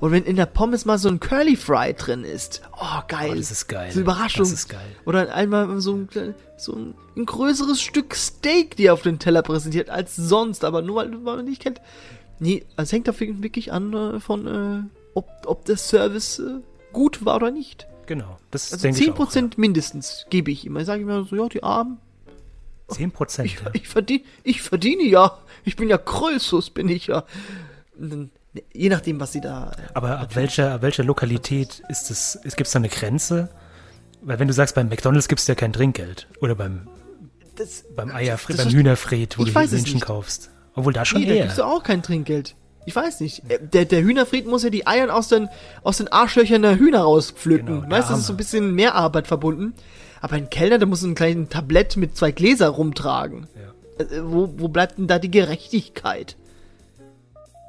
Und wenn in der Pommes mal so ein Curly Fry drin ist. Oh, geil. Oh, das ist geil. So Überraschung. Das ist geil. Oder einmal so ein, so ein, ein größeres Stück Steak, die auf den Teller präsentiert, als sonst. Aber nur weil, weil man nicht kennt. Nee, es hängt da wirklich an äh, von, äh, ob, ob der Service äh, gut war oder nicht. Genau, das Also denke ich auch. 10% mindestens gebe ich immer. Ich sage immer so, ja, die Armen. Ja. 10 Prozent. Ich, Ja. ich, verdiene, ich verdiene ja. Ich bin ja Krösus, bin ich ja. Und dann, Je nachdem, was sie da. äh, Aber ab welcher, ab welcher Lokalität ist es, es gibt da eine Grenze? Weil wenn du sagst, beim McDonalds gibst du ja kein Trinkgeld. Oder beim, Das, beim Eierfred, beim Hühnerfred, wo du es Hähnchen nicht. kaufst. Obwohl da schon Nee, da eher. gibst du auch kein Trinkgeld. Ich weiß nicht. Äh, Der, der Hühnerfried muss ja die Eier aus den, aus den Arschlöchern der Hühner rauspflücken. Genau, weißt du, das ist so ein bisschen mehr Arbeit verbunden. Aber ein Kellner, der muss ein kleines Tablett mit zwei Gläser rumtragen. Ja. Äh, wo, wo bleibt denn da die Gerechtigkeit?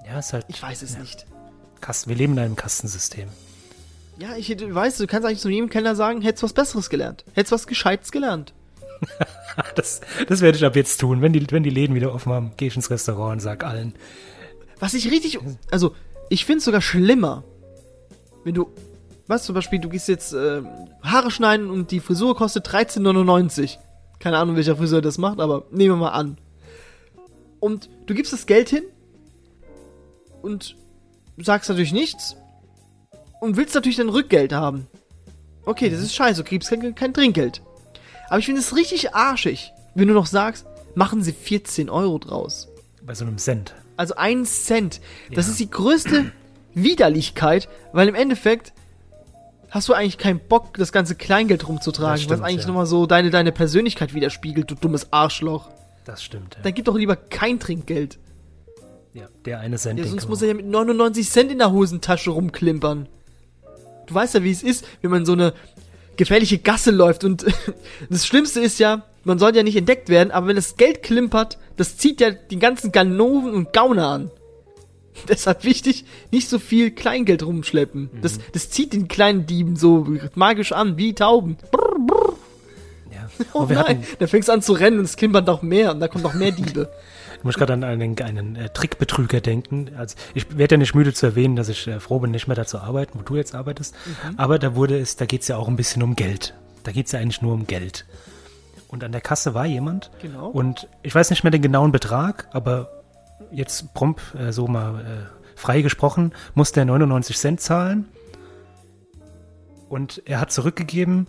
Ja, ist halt Ich weiß es nicht. Kasten. Wir leben in einem Kastensystem. Ja, ich weißt du, du kannst eigentlich zu jedem Kellner sagen, hättest was Besseres gelernt. Hättest was Gescheites gelernt. Das, das werde ich ab jetzt tun. Wenn die, wenn die Läden wieder offen haben, gehe ich ins Restaurant und sag allen. Was ich richtig, also ich finde es sogar schlimmer, wenn du, was zum Beispiel, du gehst jetzt äh, Haare schneiden und die Frisur kostet 13,99. Keine Ahnung, welcher Friseur das macht, aber nehmen wir mal an. Und du gibst das Geld hin und sagst natürlich nichts und willst natürlich dein Rückgeld haben. Okay, das ist scheiße, du kriegst kein, kein Trinkgeld. Aber ich finde es richtig arschig, wenn du noch sagst, machen sie 14 Euro draus. Bei so einem Cent. Also ein Cent. Das Ja. ist die größte Widerlichkeit, weil im Endeffekt hast du eigentlich keinen Bock, das ganze Kleingeld rumzutragen, Das stimmt, was eigentlich ja. nochmal so deine, deine Persönlichkeit widerspiegelt, du dummes Arschloch. Das stimmt. Ja, Dann gib doch lieber kein Trinkgeld. Ja der eine Cent. Ja, sonst muss er ja mit 99 Cent in der Hosentasche rumklimpern. Du weißt ja, wie es ist, wenn man so eine gefährliche Gasse läuft und das Schlimmste ist ja, man soll ja nicht entdeckt werden, aber wenn das Geld klimpert, das zieht ja die ganzen Ganoven und Gauner an. Deshalb wichtig, nicht so viel Kleingeld rumschleppen. Das, das zieht den kleinen Dieben so magisch an, wie Tauben. Brr, brr. Ja. Oh wir nein, hatten, dann fängst du an zu rennen und es klimpert noch mehr und da kommen noch mehr Diebe. Ich muss gerade an einen, einen äh, Trickbetrüger denken. Also ich werde ja nicht müde zu erwähnen, dass ich äh, froh bin, nicht mehr da zu arbeiten, wo du jetzt arbeitest. Aber da wurde es, da geht es ja auch ein bisschen um Geld. Da geht es ja eigentlich nur um Geld. Und an der Kasse war jemand. Genau. Und ich weiß nicht mehr den genauen Betrag, aber jetzt prompt äh, so mal äh, frei gesprochen, musste er 99 Cent zahlen. Und er hat zurückgegeben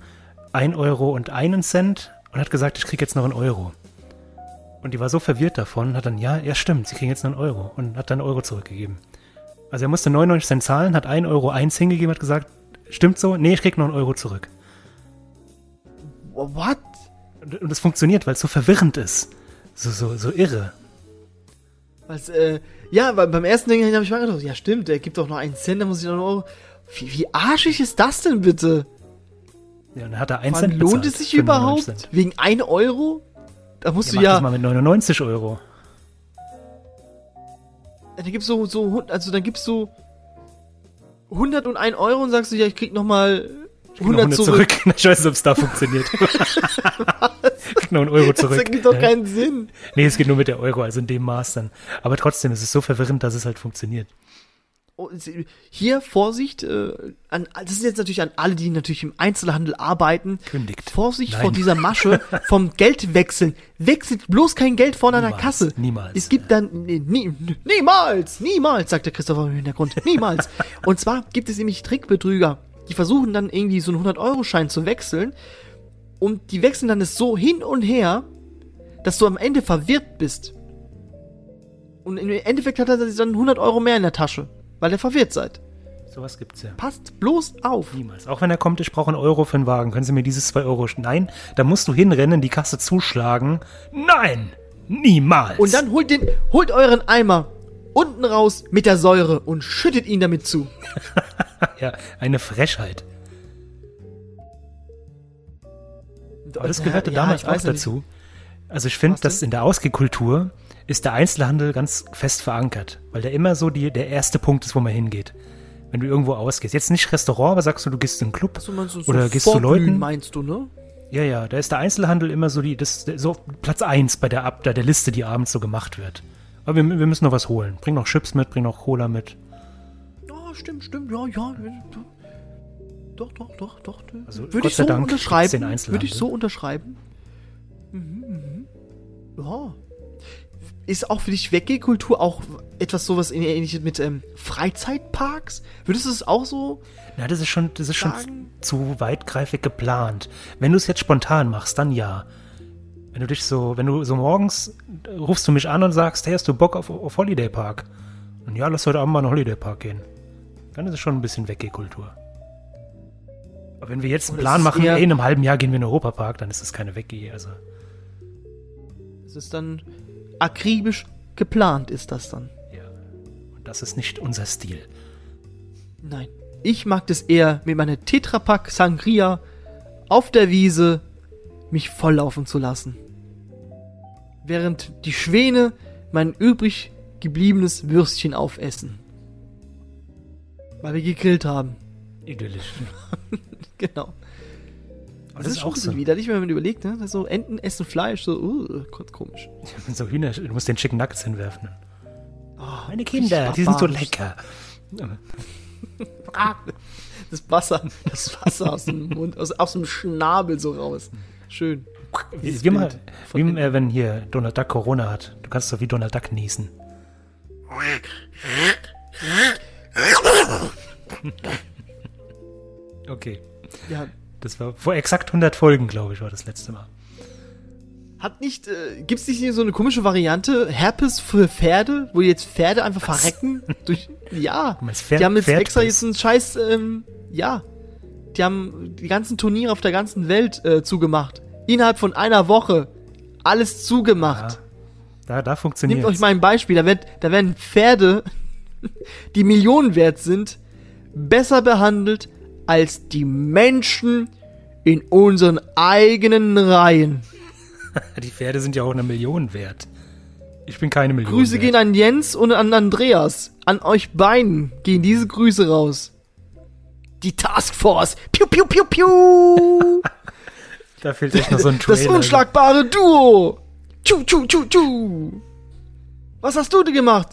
1 Euro und einen Cent und hat gesagt, ich kriege jetzt noch einen Euro. Und die war so verwirrt davon, hat dann, ja, ja stimmt, sie kriegen jetzt einen Euro und hat dann einen Euro zurückgegeben. Also er musste 99 Cent zahlen, hat 1 Euro eins hingegeben, hat gesagt, stimmt so, nee, ich krieg noch einen Euro zurück. What? Und, das funktioniert, weil es so verwirrend ist. So, so, so irre. Was, äh, ja, weil beim ersten Ding habe ich mal gedacht, ja stimmt, der gibt doch noch einen Cent, da muss ich noch einen Euro. Wie, wie arschig ist das denn bitte? Ja, und dann hat er 1 Wann Cent lohnt bezahlt es sich für 99 überhaupt? Cent. Wegen 1 Euro? Da musst Ja, du mach ja. das mal mit 99 Euro. Dann gibst du so, hun- also dann gibst du 101 Euro und sagst du, ja, ich krieg noch mal Ich krieg noch 100 zurück. zurück. Ich weiß nicht, ob es da funktioniert. ich krieg noch einen Euro Das zurück. ergibt doch keinen Sinn. Nee, es geht nur mit der Euro, also in dem Maß dann. Aber trotzdem, es ist so verwirrend, dass es halt funktioniert. Oh, Hier Vorsicht, äh, an, das ist jetzt natürlich an alle, die natürlich im Einzelhandel arbeiten. Kündigt. Vorsicht Nein. vor dieser Masche vom Geldwechseln. Wechselt bloß kein Geld der Niemals, Kasse. niemals. Es gibt dann, nie, nie, niemals, niemals, sagt der Christopher im Hintergrund. Niemals. Und zwar gibt es nämlich Trickbetrüger. Die versuchen dann irgendwie so einen 100-Euro-Schein zu wechseln. Und die wechseln dann es so hin und her, dass du am Ende verwirrt bist. Und im Endeffekt hat er dann 100 Euro mehr in der Tasche, weil ihr verwirrt seid. Sowas gibt's ja. Passt bloß auf. Niemals. Auch wenn er kommt, ich brauche einen Euro für einen Wagen. Können Sie mir dieses 2 Euro... Nein, da musst du hinrennen, die Kasse zuschlagen. Nein! Niemals! Und dann holt den, holt euren Eimer unten raus mit der Säure und schüttet ihn damit zu. Ja, eine Frechheit. Aber das gehörte Ja, damals auch ja nicht. dazu. Also ich finde, dass in der Ausgehkultur ist der Einzelhandel ganz fest verankert, weil der immer so die, der erste Punkt ist, wo man hingeht. Wenn du irgendwo ausgehst. Jetzt nicht Restaurant, aber sagst du, du gehst in einen Club So meinst du, oder gehst zu Leuten. meinst du, ne? Ja, ja, da ist der Einzelhandel immer so die, das, so Platz eins bei der, Ab- der, der Liste, die abends so gemacht wird. Aber wir, wir müssen noch was holen. Bring noch Chips mit, bring noch Cola mit. Ja, stimmt, stimmt, ja, ja. Doch, doch, doch, doch. Also, Würde Gott ich so Dank unterschreiben. Würde ich so unterschreiben. Mhm, mhm. Ja. Ist auch für dich Weggehkultur auch etwas sowas ähnliches mit ähm, Freizeitparks? Würdest du es auch so? Ja, das ist schon, das ist schon Sagen- zu weitgreifig geplant. Wenn du es jetzt spontan machst, dann ja. Wenn du dich so, wenn du so morgens äh, rufst du mich an und sagst, hey, hast du Bock auf, auf Holiday Park? Und ja, lass heute Abend mal in den Holiday Park gehen. Dann ist es schon ein bisschen Weggehkultur. Aber wenn wir jetzt einen Plan machen, ey, in einem halben Jahr gehen wir in den Europapark, dann ist es keine Weggeh. Also, Es ist dann akribisch geplant, ist das dann. ja. Und das ist nicht unser Stil. Nein. Ich mag das eher mit meiner Tetrapack Sangria auf der Wiese mich volllaufen zu lassen. Während die Schwäne mein übrig gebliebenes Würstchen aufessen. Weil wir gegrillt haben. Idyllisch. Genau. Aber Das, ist, auch so. widerlich, wenn man überlegt, ne? So Enten essen Fleisch, so, uh, kurz komisch. So Hühner, du musst den Chicken Nuggets hinwerfen. Oh, Meine Kinder, die sind so lecker. Das Wasser, das Wasser aus dem Mund, aus, aus dem Schnabel so raus. Schön. Wie, wie, mal, wie äh, wenn hier Donald Duck Corona hat. Du kannst doch wie Donald Duck niesen. Okay. Ja, Das war vor exakt 100 Folgen, glaube ich, war das letzte Mal. Hat nicht, äh, gibt's nicht so eine komische Variante, Herpes für Pferde, wo jetzt Pferde einfach verrecken? Durch, ja. Pferd- die haben jetzt Pferdbiss? extra jetzt einen scheiß, ähm, ja. Die haben die ganzen Turniere auf der ganzen Welt äh, zugemacht. Innerhalb von einer Woche. Alles zugemacht. Ja, da, da funktioniert Nehmt euch mal ein Beispiel, da, wird, da werden Pferde, die Millionen wert sind, besser behandelt als die Menschen in unseren eigenen Reihen. Die Pferde sind ja auch eine Million wert. Ich bin keine Million Grüße wert. gehen an Jens und an Andreas. An euch beiden gehen diese Grüße raus. Die Taskforce. Piu, piu, piu, piu. Da fehlt echt noch so ein Trailer. Das unschlagbare Duo. Tschu, tschu, tschu, tschu. Was hast du denn gemacht?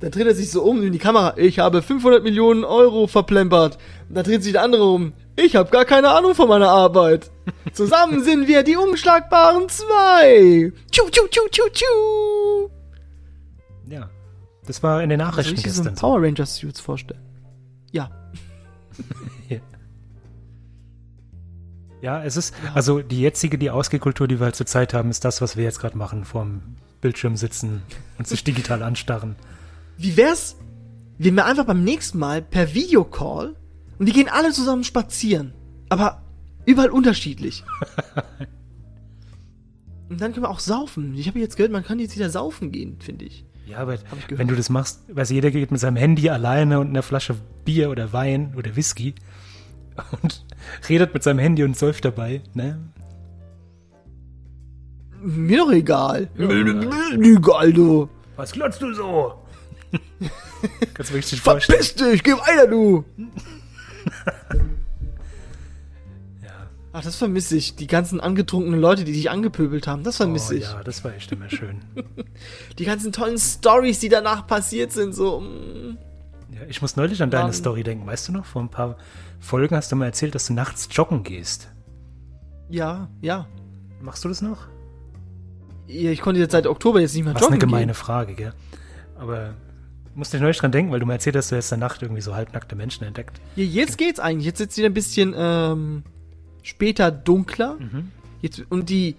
Dann dreht er sich so um in die Kamera. Ich habe 500 Millionen Euro verplempert. Dann dreht sich der andere um. Ich habe gar keine Ahnung von meiner Arbeit. Zusammen sind wir die unschlagbaren zwei. Tschu, tschu, tschu, tschu, tschu. Ja. Das war in den Nachrichten ich dir so gestern. so. Power Rangers Suits vorstellen? Ja. Ja, es ist, also die jetzige, die Ausgehkultur, die wir halt zur Zeit haben, ist das, was wir jetzt gerade machen, vorm Bildschirm sitzen und sich digital anstarren. Wie wär's, wenn wir einfach beim nächsten Mal per Videocall und wir gehen alle zusammen spazieren. Aber überall unterschiedlich. und dann können wir auch saufen. Ich habe jetzt gehört, man kann jetzt wieder saufen gehen, finde ich. Ja, aber ich wenn du das machst, weiß jeder geht mit seinem Handy alleine und einer Flasche Bier oder Wein oder Whisky und redet mit seinem Handy und säuft dabei, ne? Mir doch egal. egal, du. Was glotzt du so? Kannst du mir richtig vorstellen. Verpiss dich, geh weiter, du. Ja. Ach, das vermisse ich. Die ganzen angetrunkenen Leute, die dich angepöbelt haben, das Oh, vermisse ich. ja, das war echt immer schön. Die ganzen tollen Stories, die danach passiert sind, so. mm. Ja, ich muss neulich an deine Mann. Story denken. Weißt du noch, vor ein paar Folgen hast du mal erzählt, dass du nachts joggen gehst. Ja, ja. Machst du das noch? Ja, Ich konnte jetzt seit Oktober jetzt nicht mehr Was eine joggen gemeine gehen. Frage, gell? Aber musste ich neulich dran denken, weil du mir erzählt hast, du hast in der Nacht irgendwie so halbnackte Menschen entdeckt. Ja, jetzt geht's eigentlich. Jetzt ist wieder ein bisschen ähm, später dunkler. Mhm. Jetzt, und die,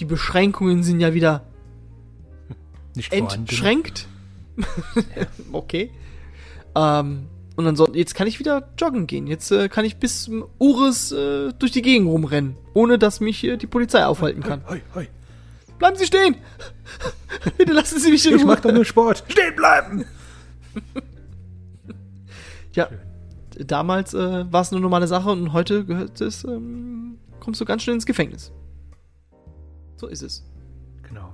die Beschränkungen sind ja wieder Nicht entschränkt. okay. Ähm, und ansonsten, jetzt kann ich wieder joggen gehen. Jetzt äh, kann ich bis zum Ures äh, durch die Gegend rumrennen, ohne dass mich äh, die Polizei aufhalten kann. Hoi, hoi. Bleiben Sie stehen! Bitte lassen Sie mich in Ich Ruhe. mach doch nur Sport. Stehen bleiben! Ja, damals äh, war es eine normale Sache und heute gehört es, ähm, kommst du ganz schnell ins Gefängnis. So ist es. Genau.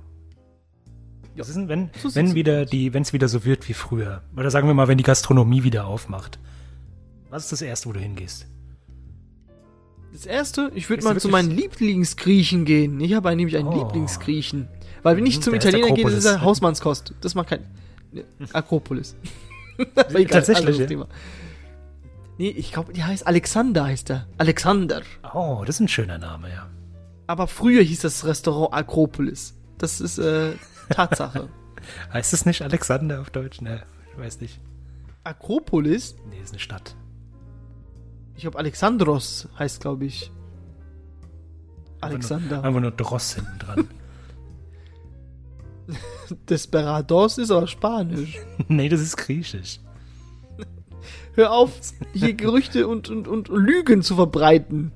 Was ist denn, wenn, So wenn wieder die, wenn es wieder so wird wie früher? Oder sagen wir mal, wenn die Gastronomie wieder aufmacht. Was ist das erste, wo du hingehst? Das erste, ich würde mal zu meinen Lieblingsgriechen gehen. Ich habe nämlich einen Oh. Lieblingsgriechen. Weil wenn ich Mhm, zum Italiener gehe, das ist ja Akropolis. Hausmannskost. Das macht kein. Akropolis. Aber egal, Tatsächlich, ja? Thema. Nee, ich glaube, die heißt Alexander, heißt er. Alexander. Oh, das ist ein schöner Name, ja. Aber früher hieß das Restaurant Akropolis. Das ist äh, Tatsache. Heißt es nicht Alexander auf Deutsch? Ne, ich weiß nicht. Akropolis? Nee, ist eine Stadt. Ich glaube, Alexandros heißt, glaube ich. Alexander. Einfach nur Dross hinten dran. Desperados ist aber Spanisch. nee, das ist griechisch. Hör auf, hier Gerüchte und, und, und Lügen zu verbreiten.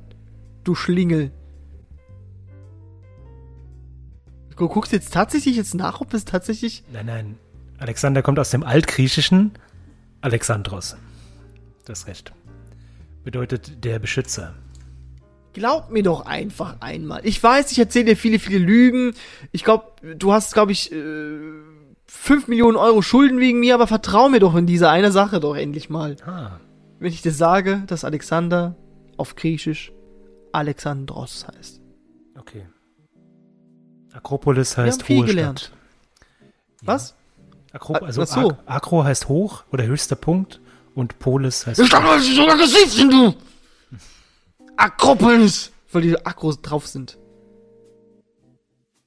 Du Schlingel. Du guckst jetzt tatsächlich jetzt nach, ob es tatsächlich. Nein, nein. Alexander kommt aus dem Altgriechischen Alexandros. Das recht. Bedeutet der Beschützer. Glaub mir doch einfach einmal. Ich weiß, ich erzähle dir viele, viele Lügen. Ich glaube, du hast, glaube ich, äh, 5 Millionen Euro Schulden wegen mir, aber vertrau mir doch in diese eine Sache doch endlich mal. Ah, Wenn ich dir sage, dass Alexander auf Griechisch Alexandros heißt. okay. Akropolis Wir heißt haben viel gelernt. Stadt. Was? Akro Ah, also ach so. Ak Akro heißt hoch oder höchster Punkt und Polis heißt Ich dachte, das ist sogar Gesicht du! Akropolis! Weil die Akros drauf sind.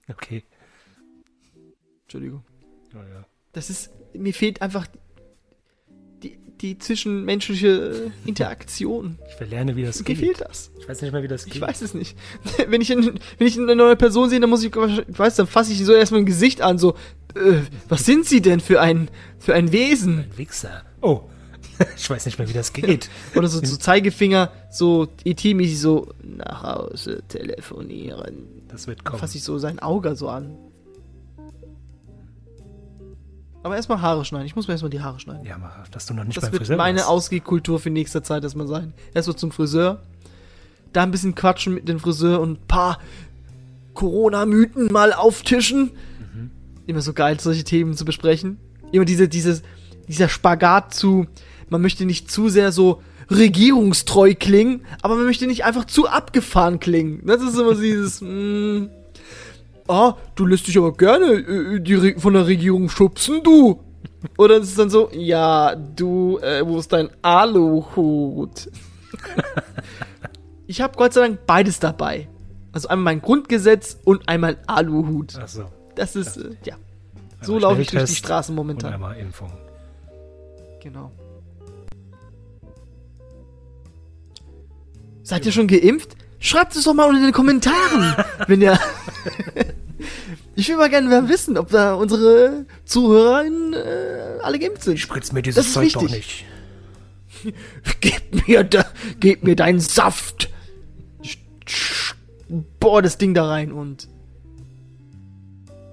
Okay. Entschuldigung. Ja, ja. Das ist, mir fehlt einfach die, die zwischenmenschliche äh, Interaktion. Ich verlerne, wie das Mir geht. fehlt das. Ich weiß nicht mehr, wie das geht. Ich weiß es nicht. Wenn ich, in, wenn ich eine neue Person sehe, dann muss ich, ich weiß, dann fasse ich so erstmal ein Gesicht an, so, äh, was sind sie denn für ein, für ein Wesen? Ein Wichser. Oh. ich weiß nicht mehr, wie das geht. Oder so, so Zeigefinger, so ET-mäßig so, nach Hause telefonieren. Das wird kommen. fasse ich so sein Auge so an. Aber erstmal Haare schneiden. Ich muss mir erstmal die Haare schneiden. Ja, mach, dass du noch nicht Das beim wird Friseur meine warst. Ausgehkultur für nächste Zeit erstmal sein. Erstmal zum Friseur. Da ein bisschen quatschen mit dem Friseur und ein paar Corona-Mythen mal auftischen. Immer so geil, solche Themen zu besprechen. Immer diese, dieses, dieser Spagat zu, man möchte nicht zu sehr so regierungstreu klingen, aber man möchte nicht einfach zu abgefahren klingen. Das ist immer dieses, mm, ah, du lässt dich aber gerne äh, von der Regierung schubsen, du. Oder es ist dann so, ja, du, äh, wo ist dein Aluhut? ich habe Gott sei Dank beides dabei. Also einmal mein Grundgesetz und einmal Aluhut. Achso. Das ist, äh, ja. So Einmal laufe ich durch die Straßen Und momentan. einmal Impfung. Genau. Seid ihr schon geimpft? Schreibt es doch mal unter in den Kommentaren, wenn ihr. ich will mal gerne wissen, ob da unsere ZuhörerInnen äh, alle geimpft sind. Spritz mir dieses Zeug doch wichtig. nicht. Gib mir, da, gib mir deinen Saft. Boah, das Ding da rein und.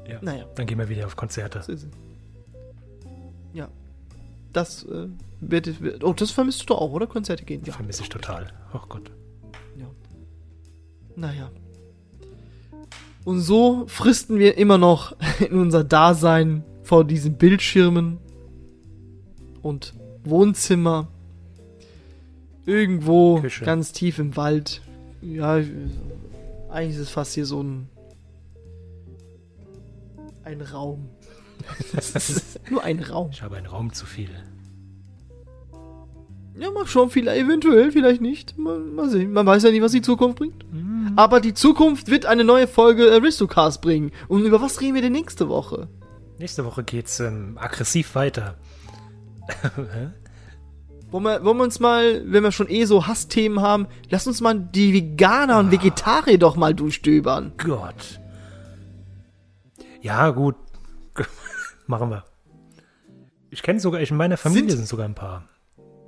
Ja. Naja. Dann gehen wir wieder auf Konzerte. Ja. Das äh, wird, wird. Oh, das vermisst du doch auch, oder? Konzerte gehen. Ja. Vermisse ich total. Oh Gott. Ja. Naja. Und so fristen wir immer noch in unser Dasein vor diesen Bildschirmen und Wohnzimmer. Irgendwo Küche. ganz tief im Wald. Ja, ich- eigentlich ist es fast hier so ein. Ein Raum. Das ist nur ein Raum. Ich habe einen Raum zu viel. Ja, mal schauen, vielleicht eventuell, vielleicht nicht. Mal, mal sehen. Man weiß ja nicht, was die Zukunft bringt. Aber die Zukunft wird eine neue Folge Aristocast bringen. Und über was reden wir denn nächste Woche? Nächste Woche geht's ähm, aggressiv weiter. Wollen wir, wollen wir uns mal, wenn wir schon eh so Hassthemen haben, lass uns mal die Veganer und Vegetarier doch mal durchstöbern. Gott. Ja, gut. Machen wir. Ich kenne sogar, ich in meiner Familie Sind- sind, sogar ein paar.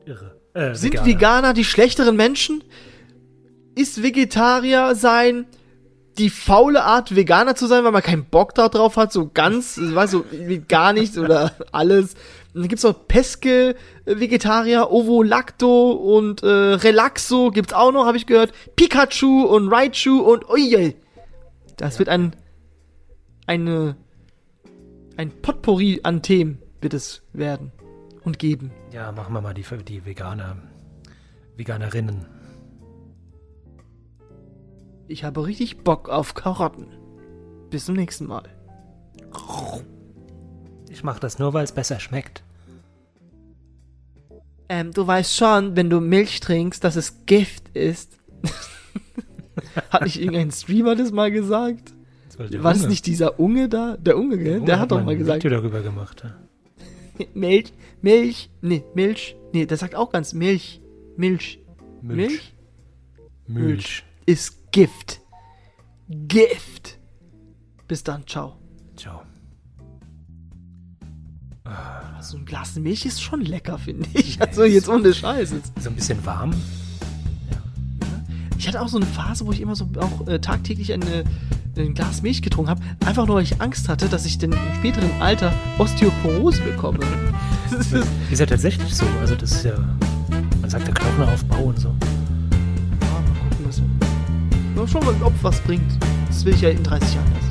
Irre. Äh, Sind Veganer. Veganer die schlechteren Menschen? Ist Vegetarier sein die faule Art, Veganer zu sein, weil man keinen Bock da drauf hat, so ganz, weißt du, mit gar nichts oder alles. Und dann gibt's noch Peske, äh, Vegetarier, Ovo Lacto und äh, Relaxo gibt's auch noch, habe ich gehört. Pikachu und Raichu und oje. Das wird ein eine ein Potpourri an Themen wird es werden und geben. Ja, machen wir mal die, die Veganer. Veganerinnen. Ich habe richtig Bock auf Karotten. Bis zum nächsten Mal. Ich mache das nur, weil es besser schmeckt. Ähm, du weißt schon, wenn du Milch trinkst, dass es Gift ist. hat nicht irgendein Streamer das mal gesagt? Das war der das nicht dieser Unge da? Der Unge, gell? Unge Der hat doch mal gesagt, Video darüber gemacht. ja. Milch, Milch, nee, Milch, nee, der sagt auch ganz Milch, Milch, Milch, Milch. ist Gift. Gift. Bis dann, ciao. Ciao. So ein Glas Milch ist schon lecker, finde ich. Also jetzt ohne Scheiß. So ein bisschen warm. Ich hatte auch so eine Phase, wo ich immer so auch äh, tagtäglich eine, ein Glas Milch getrunken habe. Einfach nur, weil ich Angst hatte, dass ich dann im späteren Alter Osteoporose bekomme. Das ist, Ist ja tatsächlich so. Also das ist ja, man sagt der Knochenaufbau und so. Ja, mal gucken, was. Mal schauen, ob was bringt. Das will ich ja in 30 Jahren erst.